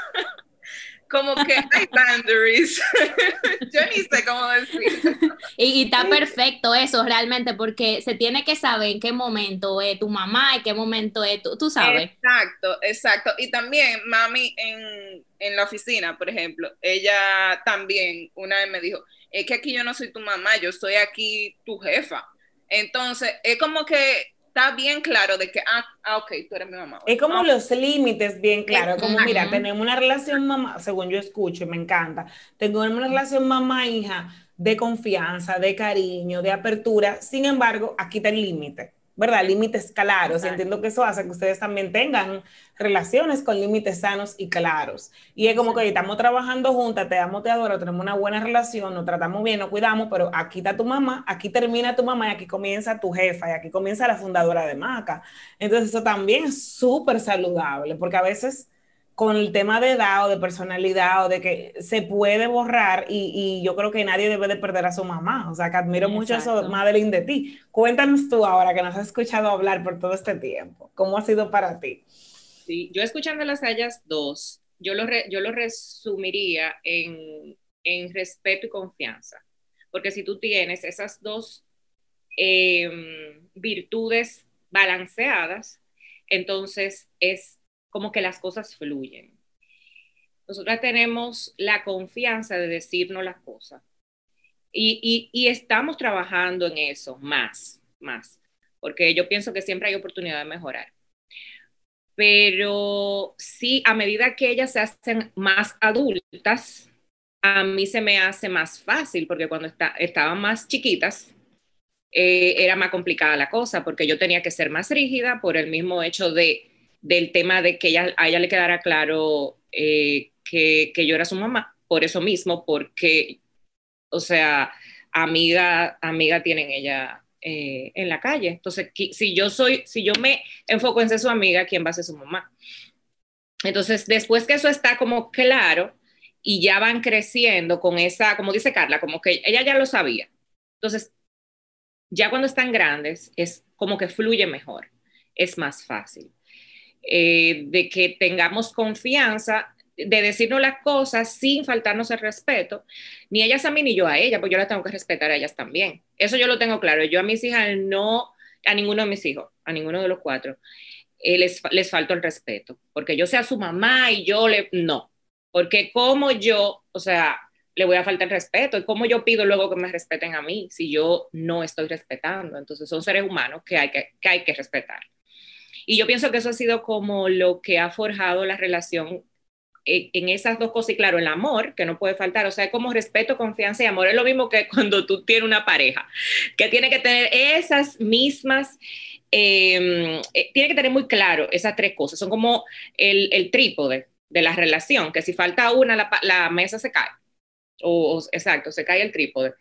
Como que hay boundaries. <laughs> Yo ni sé cómo decirlo. Y, y está perfecto eso realmente, porque se tiene que saber en qué momento es tu mamá, en qué momento es tú, tú sabes. Exacto, exacto. Y también mami en, en la oficina, por ejemplo, ella también una vez me dijo, es que aquí yo no soy tu mamá, yo soy aquí tu jefa. Entonces, es como que está bien claro de que, ah, ah ok, tú eres mi mamá. Es como Ah, los límites bien claros, como Exacto. mira, tenemos una relación mamá, según yo escucho y me encanta, tenemos una relación mamá-hija de confianza, de cariño, de apertura, sin embargo, aquí está el límite, ¿verdad? Límites claros, y entiendo que eso hace que ustedes también tengan relaciones con límites sanos y claros. Y es como que estamos trabajando juntas, te amo, te adoro, tenemos una buena relación, nos tratamos bien, nos cuidamos, pero aquí está tu mamá, aquí termina tu mamá y aquí comienza tu jefa y aquí comienza la fundadora de Maca. Entonces eso también es súper saludable, porque a veces con el tema de edad o de personalidad o de que se puede borrar y, y yo creo que nadie debe de perder a su mamá. O sea, que admiro mucho eso. Madeline, de ti. Cuéntanos tú ahora que nos has escuchado hablar por todo este tiempo. ¿Cómo ha sido para ti? Sí, yo escuchándolas a ellas dos, yo lo, re- yo lo resumiría en, en respeto y confianza. Porque si tú tienes esas dos eh, virtudes balanceadas, entonces es como que las cosas fluyen. Nosotras tenemos la confianza de decirnos las cosas. Y, y, estamos trabajando en eso más, más, porque yo pienso que siempre hay oportunidad de mejorar pero sí, a medida que ellas se hacen más adultas, a mí se me hace más fácil, porque cuando está, estaban más chiquitas, eh, era más complicada la cosa, porque yo tenía que ser más rígida por el mismo hecho de, del tema de que ella, a ella le quedara claro eh, que, que yo era su mamá, por eso mismo, porque, o sea, amiga, amiga tienen ella eh, en la calle. Entonces, si yo soy, si yo me enfoco en ser su amiga, ¿quién va a ser su mamá? Entonces, después que eso está como claro y ya van creciendo con esa, como dice Carla, como que ella ya lo sabía. Entonces, ya cuando están grandes, es como que fluye mejor, es más fácil. Eh, de que tengamos confianza de decirnos las cosas sin faltarnos el respeto, ni ellas a mí ni yo a ella, pues yo las tengo que respetar a ellas también. Eso yo lo tengo claro. Yo a mis hijas no, a ninguno de mis hijos, a ninguno de los cuatro, eh, les, les falto el respeto, porque yo sea su mamá y yo le, no, porque como yo, o sea, le voy a faltar el respeto y como yo pido luego que me respeten a mí si yo no estoy respetando. Entonces son seres humanos que hay que, que, hay que respetar. Y yo pienso que eso ha sido como lo que ha forjado la relación en esas dos cosas, y claro, el amor, que no puede faltar, o sea, como respeto, confianza y amor, es lo mismo que <laughs> cuando tú tienes una pareja, que tiene que tener esas mismas, eh, tiene que tener muy claro esas tres cosas, son como el, trípode de la relación, que si falta una, la, la mesa se cae, o, o, exacto, se cae el trípode.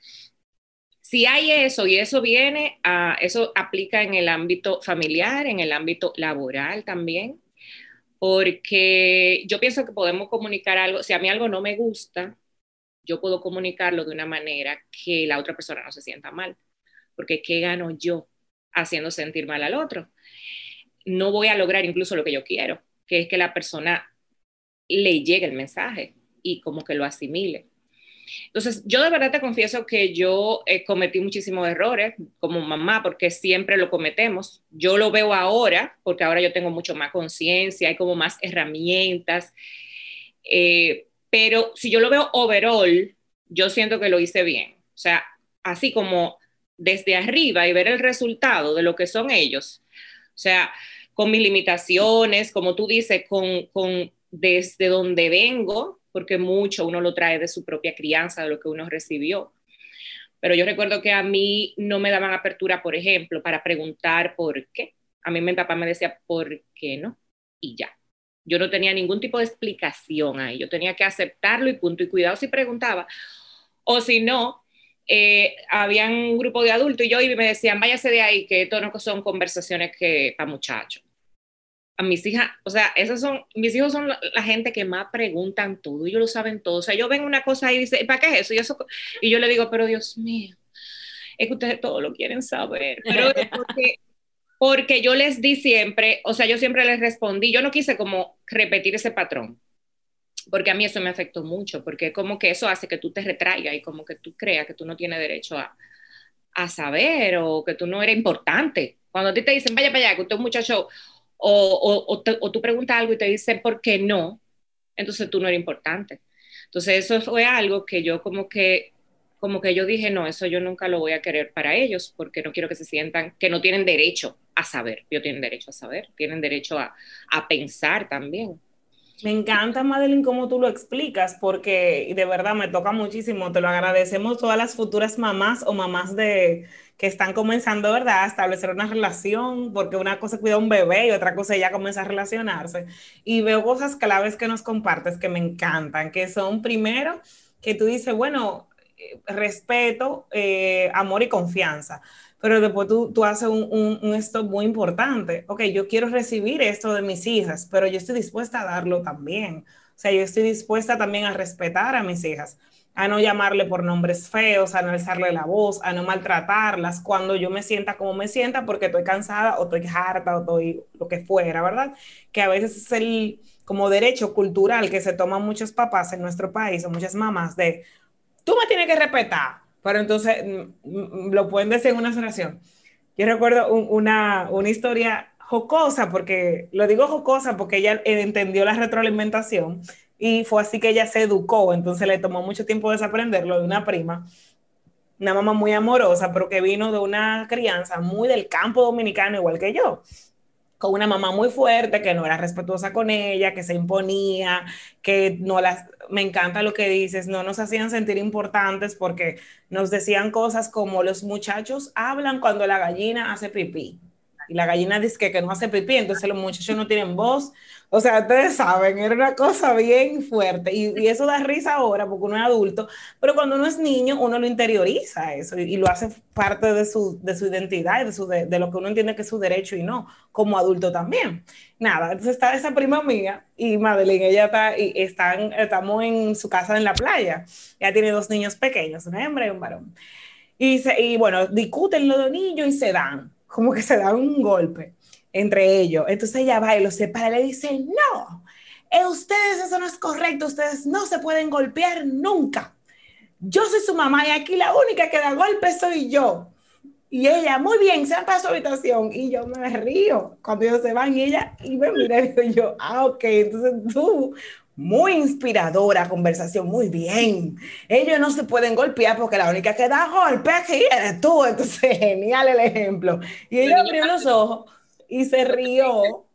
Si hay eso y eso viene, a, eso aplica en el ámbito familiar, en el ámbito laboral también, porque yo pienso que podemos comunicar algo, si a mí algo no me gusta, yo puedo comunicarlo de una manera que la otra persona no se sienta mal, porque ¿qué gano yo haciendo sentir mal al otro? No voy a lograr incluso lo que yo quiero, que es que la persona le llegue el mensaje y como que lo asimile. Entonces, yo de verdad te confieso que yo eh, cometí muchísimos errores como mamá, porque siempre lo cometemos. Yo lo veo ahora, porque ahora yo tengo mucho más conciencia, hay como más herramientas. Eh, pero si yo lo veo overall, yo siento que lo hice bien. O sea, así como desde arriba y ver el resultado de lo que son ellos. O sea, con mis limitaciones, como tú dices, con, con desde donde vengo, porque mucho uno lo trae de su propia crianza, de lo que uno recibió. Pero yo recuerdo que a mí no me daban apertura, por ejemplo, para preguntar por qué. A mí mi papá me decía, ¿por qué no? Y ya. Yo no tenía ningún tipo de explicación ahí. Yo tenía que aceptarlo y punto. Y cuidado si preguntaba. O si no, eh, había un grupo de adultos y yo y me decían, váyase de ahí, que esto no son conversaciones que para muchachos mis hijas, o sea, esos son, mis hijos son la, la, gente que más preguntan todo, ellos lo saben todo. O sea, yo ven una cosa y dice, ¿para qué es eso? Y, eso? y yo le digo, pero Dios mío, es que ustedes todo lo quieren saber. Pero porque, porque yo les di siempre, o sea, yo siempre les respondí, yo no quise como repetir ese patrón, porque a mí eso me afectó mucho, porque como que eso hace que tú te retraigas y como que tú creas que tú no tienes derecho a, a saber o que tú no eres importante. Cuando a ti te dicen, vaya para allá, que usted es un muchacho o, tú preguntas algo y te dicen por qué no, entonces tú no eres importante. Entonces eso fue algo que yo como que, como que yo dije, no, eso yo nunca lo voy a querer para ellos porque no quiero que se sientan que no tienen derecho a saber, ellos tienen derecho a saber, tienen derecho a, a pensar también. Me encanta, Madeline, cómo tú lo explicas, porque de verdad me toca muchísimo. Te lo agradecemos todas las futuras mamás o mamás de que están comenzando, ¿verdad?, a establecer una relación, porque una cosa cuida a un bebé y otra cosa ya comienza a relacionarse. Y veo cosas claves que nos compartes que me encantan, que son primero que tú dices, bueno, eh, respeto, eh, amor y confianza pero después tú, tú haces un, un, un, stop muy importante. Ok, yo quiero recibir esto de mis hijas, pero yo estoy dispuesta a darlo también. O sea, yo estoy dispuesta también a respetar a mis hijas, a no llamarle por nombres feos, a no alzarle la voz, a no maltratarlas cuando yo me sienta como me sienta porque estoy cansada o estoy harta o estoy lo que fuera, ¿verdad? Que a veces es el como derecho cultural que se toman muchos papás en nuestro país o muchas mamás de, tú me tienes que respetar, pero entonces mm, mm, lo pueden decir en una oración. Yo recuerdo un, una, una historia jocosa, porque lo digo jocosa porque ella entendió la retroalimentación y fue así que ella se educó, entonces le tomó mucho tiempo desaprenderlo de una prima, una mamá muy amorosa, pero que vino de una crianza muy del campo dominicano, igual que yo con una mamá muy fuerte, que no era respetuosa con ella, que se imponía, que no las, me encanta lo que dices, no nos hacían sentir importantes porque nos decían cosas como los muchachos hablan cuando la gallina hace pipí. Y la gallina dice que, que no hace pipí, entonces los muchachos no tienen voz, sea, ustedes saben, era una cosa bien fuerte y, eso da risa ahora porque uno es adulto, pero cuando uno es niño uno lo interioriza eso y, lo hace parte de su, de su identidad y de, su, de, lo que uno entiende que es su derecho y no, como adulto también. Nada, entonces está esa prima mía y Madeline, ella está, y están, estamos en su casa en la playa, ella tiene dos niños pequeños, una hembra y un varón. Y, se, y bueno, discuten los dos niños y se dan, como que se dan un golpe entre ellos. Entonces ella va y los separa y le dice, no, eh, ustedes eso no es correcto, ustedes no se pueden golpear nunca. Yo soy su mamá y aquí la única que da golpes soy yo. Y ella, muy bien, se han para su habitación. Y yo me río cuando ellos se van y ella, y me mira y yo, ah, ok, entonces tú, muy inspiradora conversación, muy bien. Ellos no se pueden golpear porque la única que da golpes aquí eres tú. Entonces, genial el ejemplo. Y ella abrió los ojos y se rió.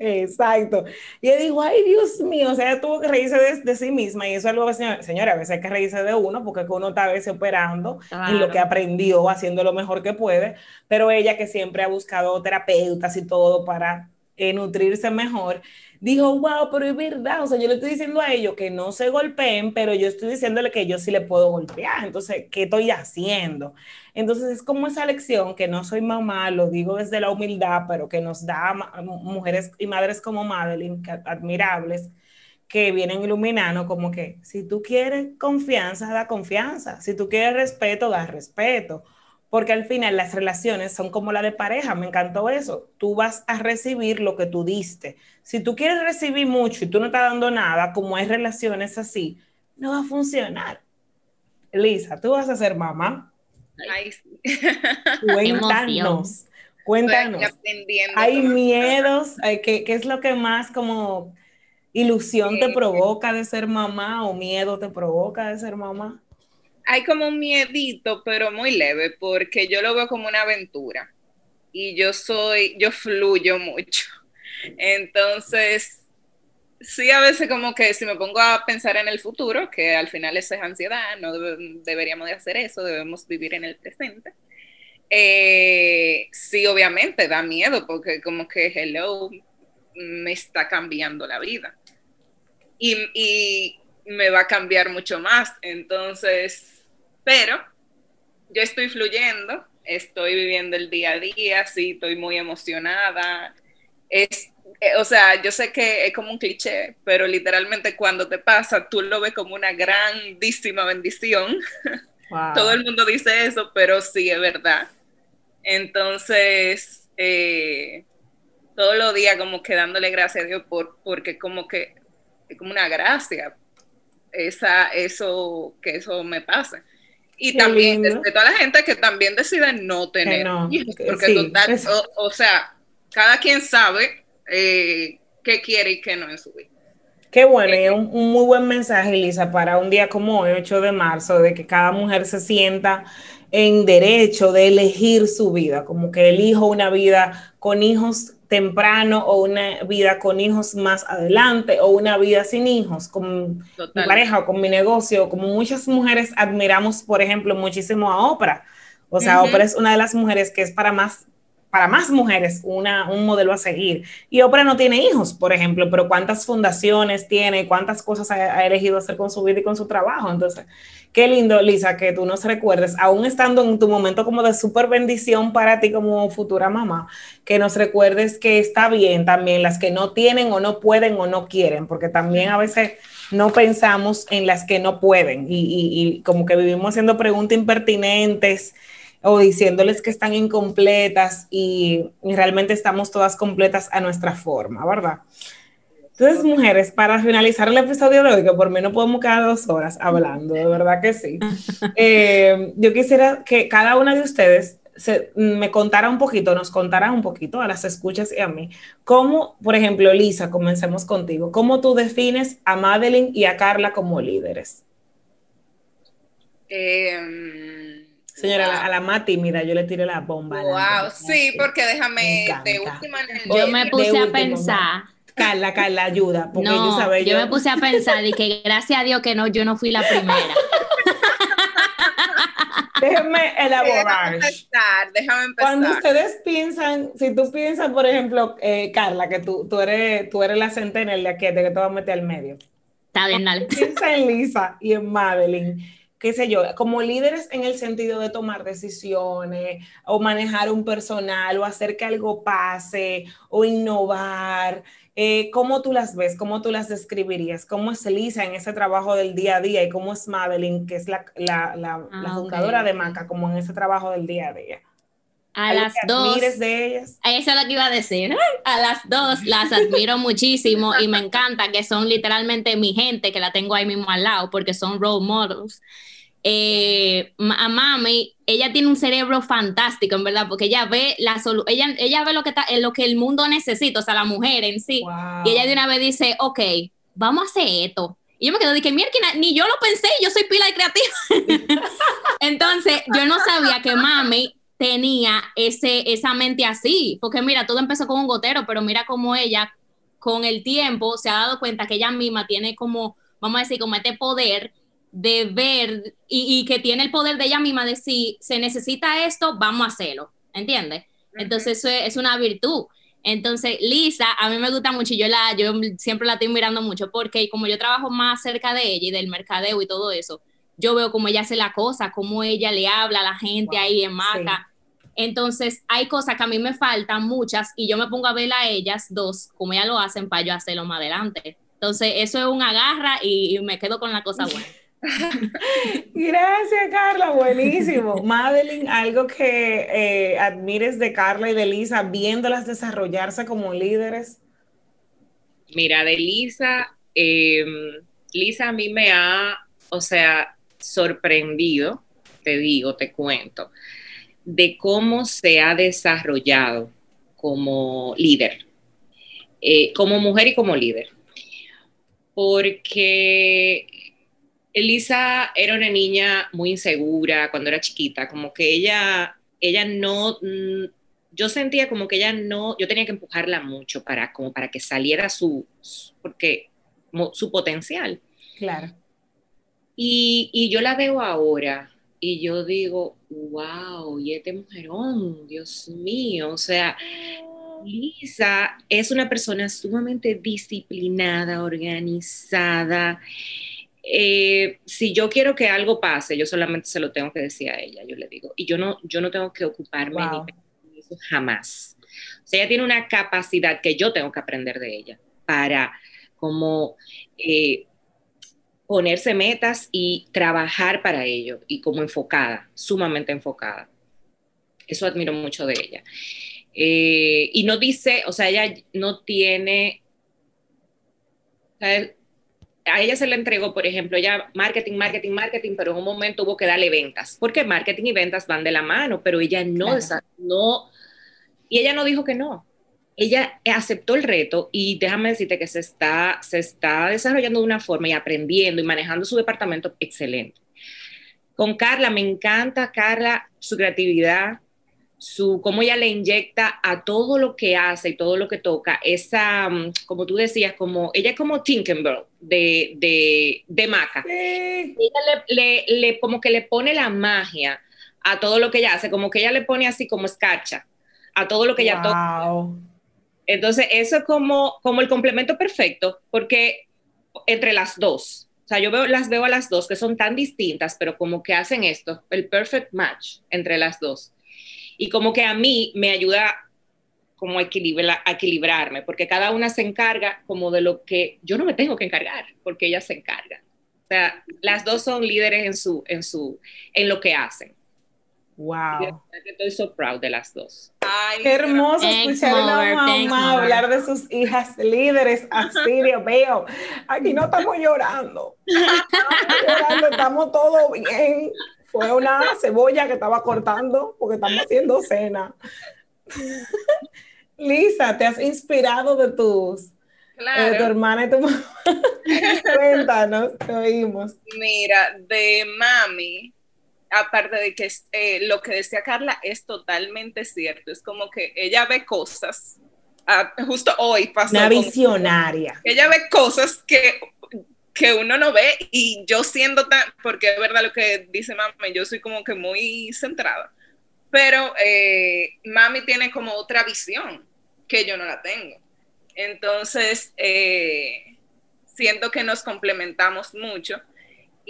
Exacto. Y dijo, ay, Dios mío, o sea, tuvo que reírse de, sí misma y eso es algo, señora, a veces hay que reírse de uno porque uno está a veces operando en lo que aprendió, haciendo lo mejor que puede, pero ella que siempre ha buscado terapeutas y todo para eh, nutrirse mejor, dijo, wow, pero es verdad, o sea, yo le estoy diciendo a ellos que no se golpeen, pero yo estoy diciéndole que yo sí le puedo golpear, entonces, ¿qué estoy haciendo? Entonces, es como esa lección que no soy mamá, lo digo desde la humildad, pero que nos da mujeres y madres como Madeline, admirables, que vienen iluminando como que si tú quieres confianza, da confianza, si tú quieres respeto, da respeto porque al final las relaciones son como la de pareja, me encantó eso. Tú vas a recibir lo que tú diste. Si tú quieres recibir mucho y tú no estás dando nada, como hay relaciones así, no va a funcionar. Lisa, tú vas a ser mamá. <laughs> Cuéntanos. Cuéntanos. Hay miedos, ¿qué, ¿qué, es lo que más como ilusión te provoca de ser mamá o miedo te provoca de ser mamá? Hay como un miedito, pero muy leve, porque yo lo veo como una aventura y yo soy, yo fluyo mucho. Entonces, sí, a veces como que si me pongo a pensar en el futuro, que al final eso es ansiedad, no deberíamos de hacer eso, debemos vivir en el presente. Eh, sí, obviamente da miedo porque como que hello me está cambiando la vida. Y, y me va a cambiar mucho más. Entonces, pero yo estoy fluyendo, estoy viviendo el día a día, sí, estoy muy emocionada. Es, eh, o sea, yo sé que es como un cliché, pero literalmente cuando te pasa, tú lo ves como una grandísima bendición. <laughs> Todo el mundo dice eso, pero sí es verdad. Entonces, eh, todos los días como que dándole gracias a Dios por, porque como que es como una gracia esa, eso, que eso me pase. Y también de, toda la gente que también decide no tener hijos, porque total, o, sea, cada quien sabe eh, qué quiere y qué no en su vida. Qué bueno, y un, un, muy buen mensaje, Lisa, para un día como hoy, 8 de marzo, de que cada mujer se sienta en derecho de elegir su vida, como que elijo una vida con hijos temprano o una vida con hijos más adelante o una vida sin hijos con mi pareja o con mi negocio, como muchas mujeres admiramos, por ejemplo, muchísimo a Oprah. O sea, Oprah es una de las mujeres que es para más para más mujeres una, un modelo a seguir. Y Oprah no tiene hijos, por ejemplo, pero cuántas fundaciones tiene, cuántas cosas ha, ha elegido hacer con su vida y con su trabajo. Entonces, Qué lindo, Lisa, que tú nos recuerdes, aún estando en tu momento como de súper bendición para ti como futura mamá, que nos recuerdes que está bien también las que no tienen o no pueden o no quieren, porque también a veces no pensamos en las que no pueden y, como que vivimos haciendo preguntas impertinentes o diciéndoles que están incompletas y realmente estamos todas completas a nuestra forma, ¿verdad? Entonces, mujeres, para finalizar el episodio de hoy, que por mí no podemos quedar dos horas hablando, de verdad que sí, <laughs> eh, yo quisiera que cada una de ustedes se, me contara un poquito, nos contara un poquito a las escuchas y a mí, cómo, por ejemplo, Lisa, comencemos contigo, cómo tú defines a Madeline y a Carla como líderes. Em, Señora, a la- a la más tímida yo le tiré la bomba. Wow, sí, porque déjame de última Yo de- me de puse a último, pensar. Carla, Carla, ayuda, porque yo No, sabía yo me puse a pensar y que gracias a Dios que no, yo no fui la primera. <laughs> Déjenme Déjame elaborar. empezar, déjame empezar. Cuando ustedes piensan, si tú piensas, por ejemplo, eh, Carla, que tú, tú, eres, tú eres la centenel de aquí, de que te vas a meter al medio. Está bien, dale. Piensa en Lisa y en Madeline, qué sé yo, como líderes en el sentido de tomar decisiones o manejar un personal o hacer que algo pase o innovar. Eh, ¿Cómo tú las ves? ¿Cómo tú las describirías? ¿Cómo es Lisa en ese trabajo del día a día y cómo es Madeline, que es la, la, la, Ah, la de. Maca, como en ese trabajo del día a día? A ¿Algo las dos. de ellas? Eso es lo que iba a decir. A las dos las admiro muchísimo y me encanta que son literalmente mi gente, que la tengo ahí mismo al lado, porque son role models. Eh, a mami, ella tiene un cerebro fantástico, en verdad, porque ella ve la solu- ella, ella ve lo que, está, eh, lo que el mundo necesita, o sea, la mujer en sí. Wow. Y ella de una vez dice, ok, vamos a hacer esto. Y yo me quedo de que, mira, ni yo lo pensé, yo soy pila de creativa. <laughs> Entonces, yo no sabía que mami tenía ese, esa mente así, porque mira, todo empezó con un gotero, pero mira cómo ella, con el tiempo, se ha dado cuenta que ella misma tiene como, vamos a decir, como este poder de ver y, y que tiene el poder de ella misma de si se necesita esto, vamos a hacerlo, ¿entiendes? Entonces eso es, es una virtud. Entonces, Lisa, a mí me gusta mucho y yo, la, yo siempre la estoy mirando mucho porque como yo trabajo más cerca de ella y del mercadeo y todo eso, yo veo cómo ella hace la cosa, cómo ella le habla a la gente Wow, ahí en Maca. Entonces, hay cosas que a mí me faltan muchas y yo me pongo a ver a ellas dos, como ellas lo hacen para yo hacerlo más adelante. Entonces, eso es un agarra y, y me quedo con la cosa buena. <laughs> Gracias, Carla, buenísimo. <laughs> Madeline, algo que eh, admires de Carla y de Lisa, viéndolas desarrollarse como líderes. Mira, de Lisa, eh, Lisa a mí me ha, o sea, sorprendido, te digo, te cuento, de cómo se ha desarrollado como líder, eh, como mujer y como líder. Porque Elisa era una niña muy insegura cuando era chiquita, como que ella, ella no, mm, yo sentía como que ella no, yo tenía que empujarla mucho para, como para que saliera su, su- porque, su potencial. Claro. Y, y yo la veo ahora y yo digo, wow, y este mujerón, Dios mío, o sea, Lisa es una persona sumamente disciplinada, organizada. Eh, si yo quiero que algo pase, yo solamente se lo tengo que decir a ella, yo le digo, y yo no, yo no tengo que ocuparme Wow. ni en eso jamás. O sea, ella tiene una capacidad que yo tengo que aprender de ella para como eh, ponerse metas y trabajar para ello y como enfocada, sumamente enfocada. Eso admiro mucho de ella. Eh, y no dice, o sea, ella no tiene, o sea, a ella se le entregó, por ejemplo, ella marketing, marketing, marketing, pero en un momento hubo que darle ventas, porque marketing y ventas van de la mano, pero ella no, Claro. no, y ella no dijo que no. Ella aceptó el reto y déjame decirte que se está, se está desarrollando de una forma y aprendiendo y manejando su departamento excelente. Con Carla, me encanta Carla, su creatividad, su, cómo ella le inyecta a todo lo que hace y todo lo que toca, esa, mm, como tú decías, como, ella es como Tinkerbell de, de, de Maca. Sí. Ella le, le, le- como que le pone la magia a todo lo que ella hace, como que ella le pone así como escarcha a todo lo que ella toca. Entonces, eso es como, como el complemento perfecto, porque entre las dos, o sea, yo veo, las veo a las dos que son tan distintas, pero como que hacen esto, el perfect match entre las dos. Y como que a mí me ayuda como equilibra- equilibrarme, porque cada una se encarga como de lo que yo no me tengo que encargar, porque ellas se encargan. O sea, las dos son líderes en, su, en, su, en lo que hacen. Wow. estoy so proud de las dos. Ay, Qué hermoso Thanks, escuchar a una mamá hablar de sus hijas líderes así, Dios mío. Aquí no estamos llorando. Estamos llorando, estamos todo bien. Fue una cebolla que estaba cortando porque estamos haciendo cena. Lisa, ¿te has inspirado de tus, eh, de tu Claro. hermana y tu mamá? <laughs> Cuéntanos, te oímos. Mira, de mami, aparte de que eh, lo que decía Carla es totalmente cierto, es como que ella ve cosas, ah, justo hoy pasó. Una visionaria. ella ve cosas que, que uno no ve y yo siendo tan, porque es verdad lo que dice mami, yo soy como que muy centrada, pero eh, mami tiene como otra visión que yo no la tengo. Entonces, eh, siento que nos complementamos mucho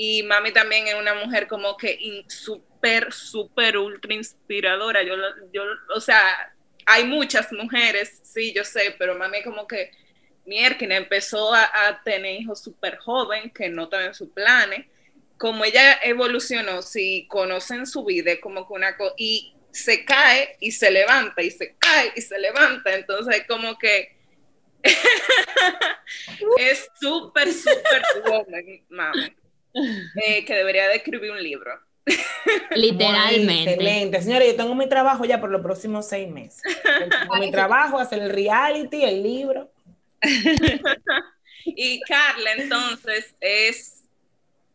y mami también es una mujer como que súper, súper ultra inspiradora. Yo, yo, o sea, hay muchas mujeres, sí, yo sé, pero mami como que Mierkin empezó a, tener hijos súper joven, que no en sus planes. Como ella evolucionó, si conocen su vida, como que una cosa, y se cae y se levanta, y se cae y se levanta. Entonces, como que <laughs> es súper, súper <laughs> woman, mami. Eh, que debería de escribir un libro. <laughs> Literalmente. excelente. Señores, yo tengo mi trabajo ya por los próximos seis meses. <laughs> Tengo mi trabajo, hacer el reality, el libro. <laughs> y Carla, entonces, es.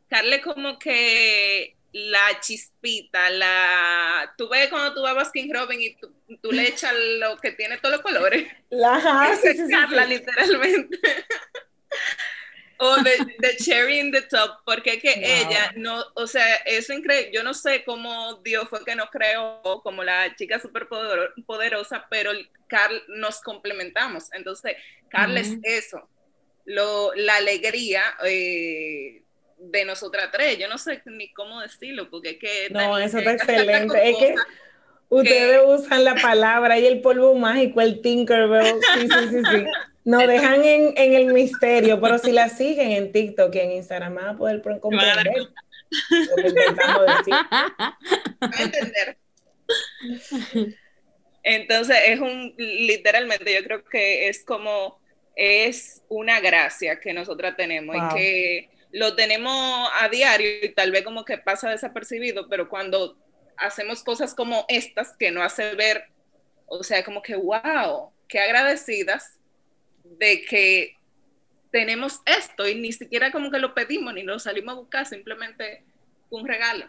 Carla como que la chispita, la. Tú ves cuando tú vas a King Robin y tú, le echas lo que tiene todos los colores. La, sí, Carla, literalmente o de, Cherry in the Top, porque es que ella no, o sea, es increíble, yo no sé cómo Dios fue que nos creó como la chica súper poderosa, pero Carl nos complementamos, entonces Carl es eso, lo, la alegría eh, de nosotras tres, yo no sé ni cómo decirlo, porque es que... No, eso está excelente, es que... Ustedes usan la palabra y el polvo mágico, el Tinkerbell. Sí, sí, sí, sí. <laughs> Nos dejan en, en, el misterio, pero si la siguen en TikTok y en Instagram van a poder comprender lo que intentamos decir. <laughs> a entender. Entonces, es un, literalmente, yo creo que es como, es una gracia que nosotras tenemos y que lo tenemos a diario y tal vez como que pasa desapercibido, pero cuando hacemos cosas como estas que no hace ver, o sea, como que, wow, qué agradecidas de que tenemos esto y ni siquiera como que lo pedimos ni lo salimos a buscar, simplemente un regalo.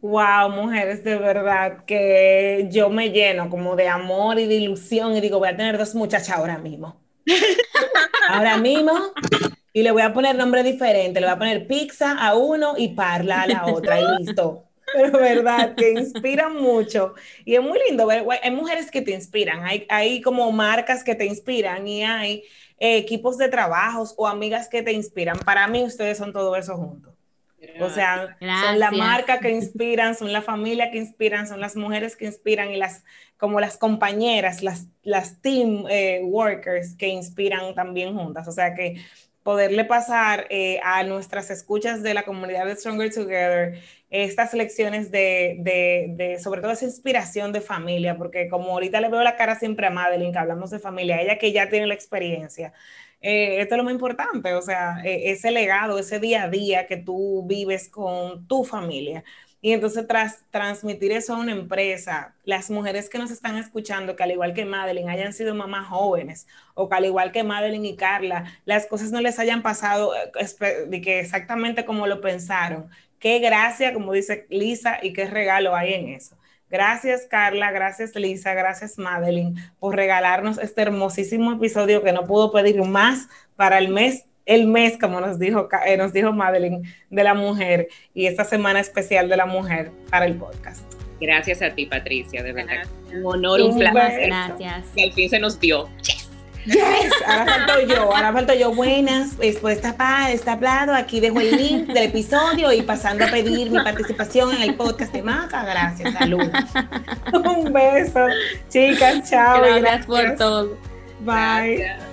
Wow, mujeres, de verdad que yo me lleno como de amor y de ilusión y digo, voy a tener dos muchachas ahora mismo. <laughs> ahora mismo. Y le voy a poner nombre diferente, le voy a poner pizza a uno y parla a la otra y listo pero verdad, que inspiran mucho. Y es muy lindo ver, hay mujeres que te inspiran, hay, hay como marcas que te inspiran y hay eh, equipos de trabajos o amigas que te inspiran. Para mí ustedes son todo eso juntos. O sea, son la marca que inspiran, son la familia que inspiran, son las mujeres que inspiran y las como las compañeras, las, las team eh, workers que inspiran también juntas. O sea que poderle pasar eh, a nuestras escuchas de la comunidad de Stronger Together estas lecciones de, de, sobre todo esa inspiración de familia, porque como ahorita le veo la cara siempre a Madeline, que hablamos de familia, ella que ya tiene la experiencia, eh, esto es lo más importante, o sea, e, ese legado, ese día a día que tú vives con tu familia. Y entonces tras transmitir eso a una empresa, las mujeres que nos están escuchando, que al igual que Madeline hayan sido mamás jóvenes, o que al igual que Madeline y Carla, las cosas no les hayan pasado eh, de que exactamente como lo pensaron. Qué gracia, como dice Lisa, y qué regalo hay en eso. Gracias Carla, gracias Lisa, gracias Madeline por regalarnos este hermosísimo episodio que no pudo pedir más para el mes el mes, como nos dijo, eh, nos dijo Madeline, de la mujer y esta semana especial de la mujer para el podcast. Gracias a ti, Patricia, de verdad. Un honor, un, placer. Gracias. Y al fin se nos dio. Yes. Yes, ahora falto yo, ahora falto yo. Buenas, después está, está hablado. Aquí dejo el link del episodio y pasando a pedir mi participación en el podcast de Maca. Gracias, salud. <laughs> Un beso, chicas, chao. Gracias, por todo. Bye.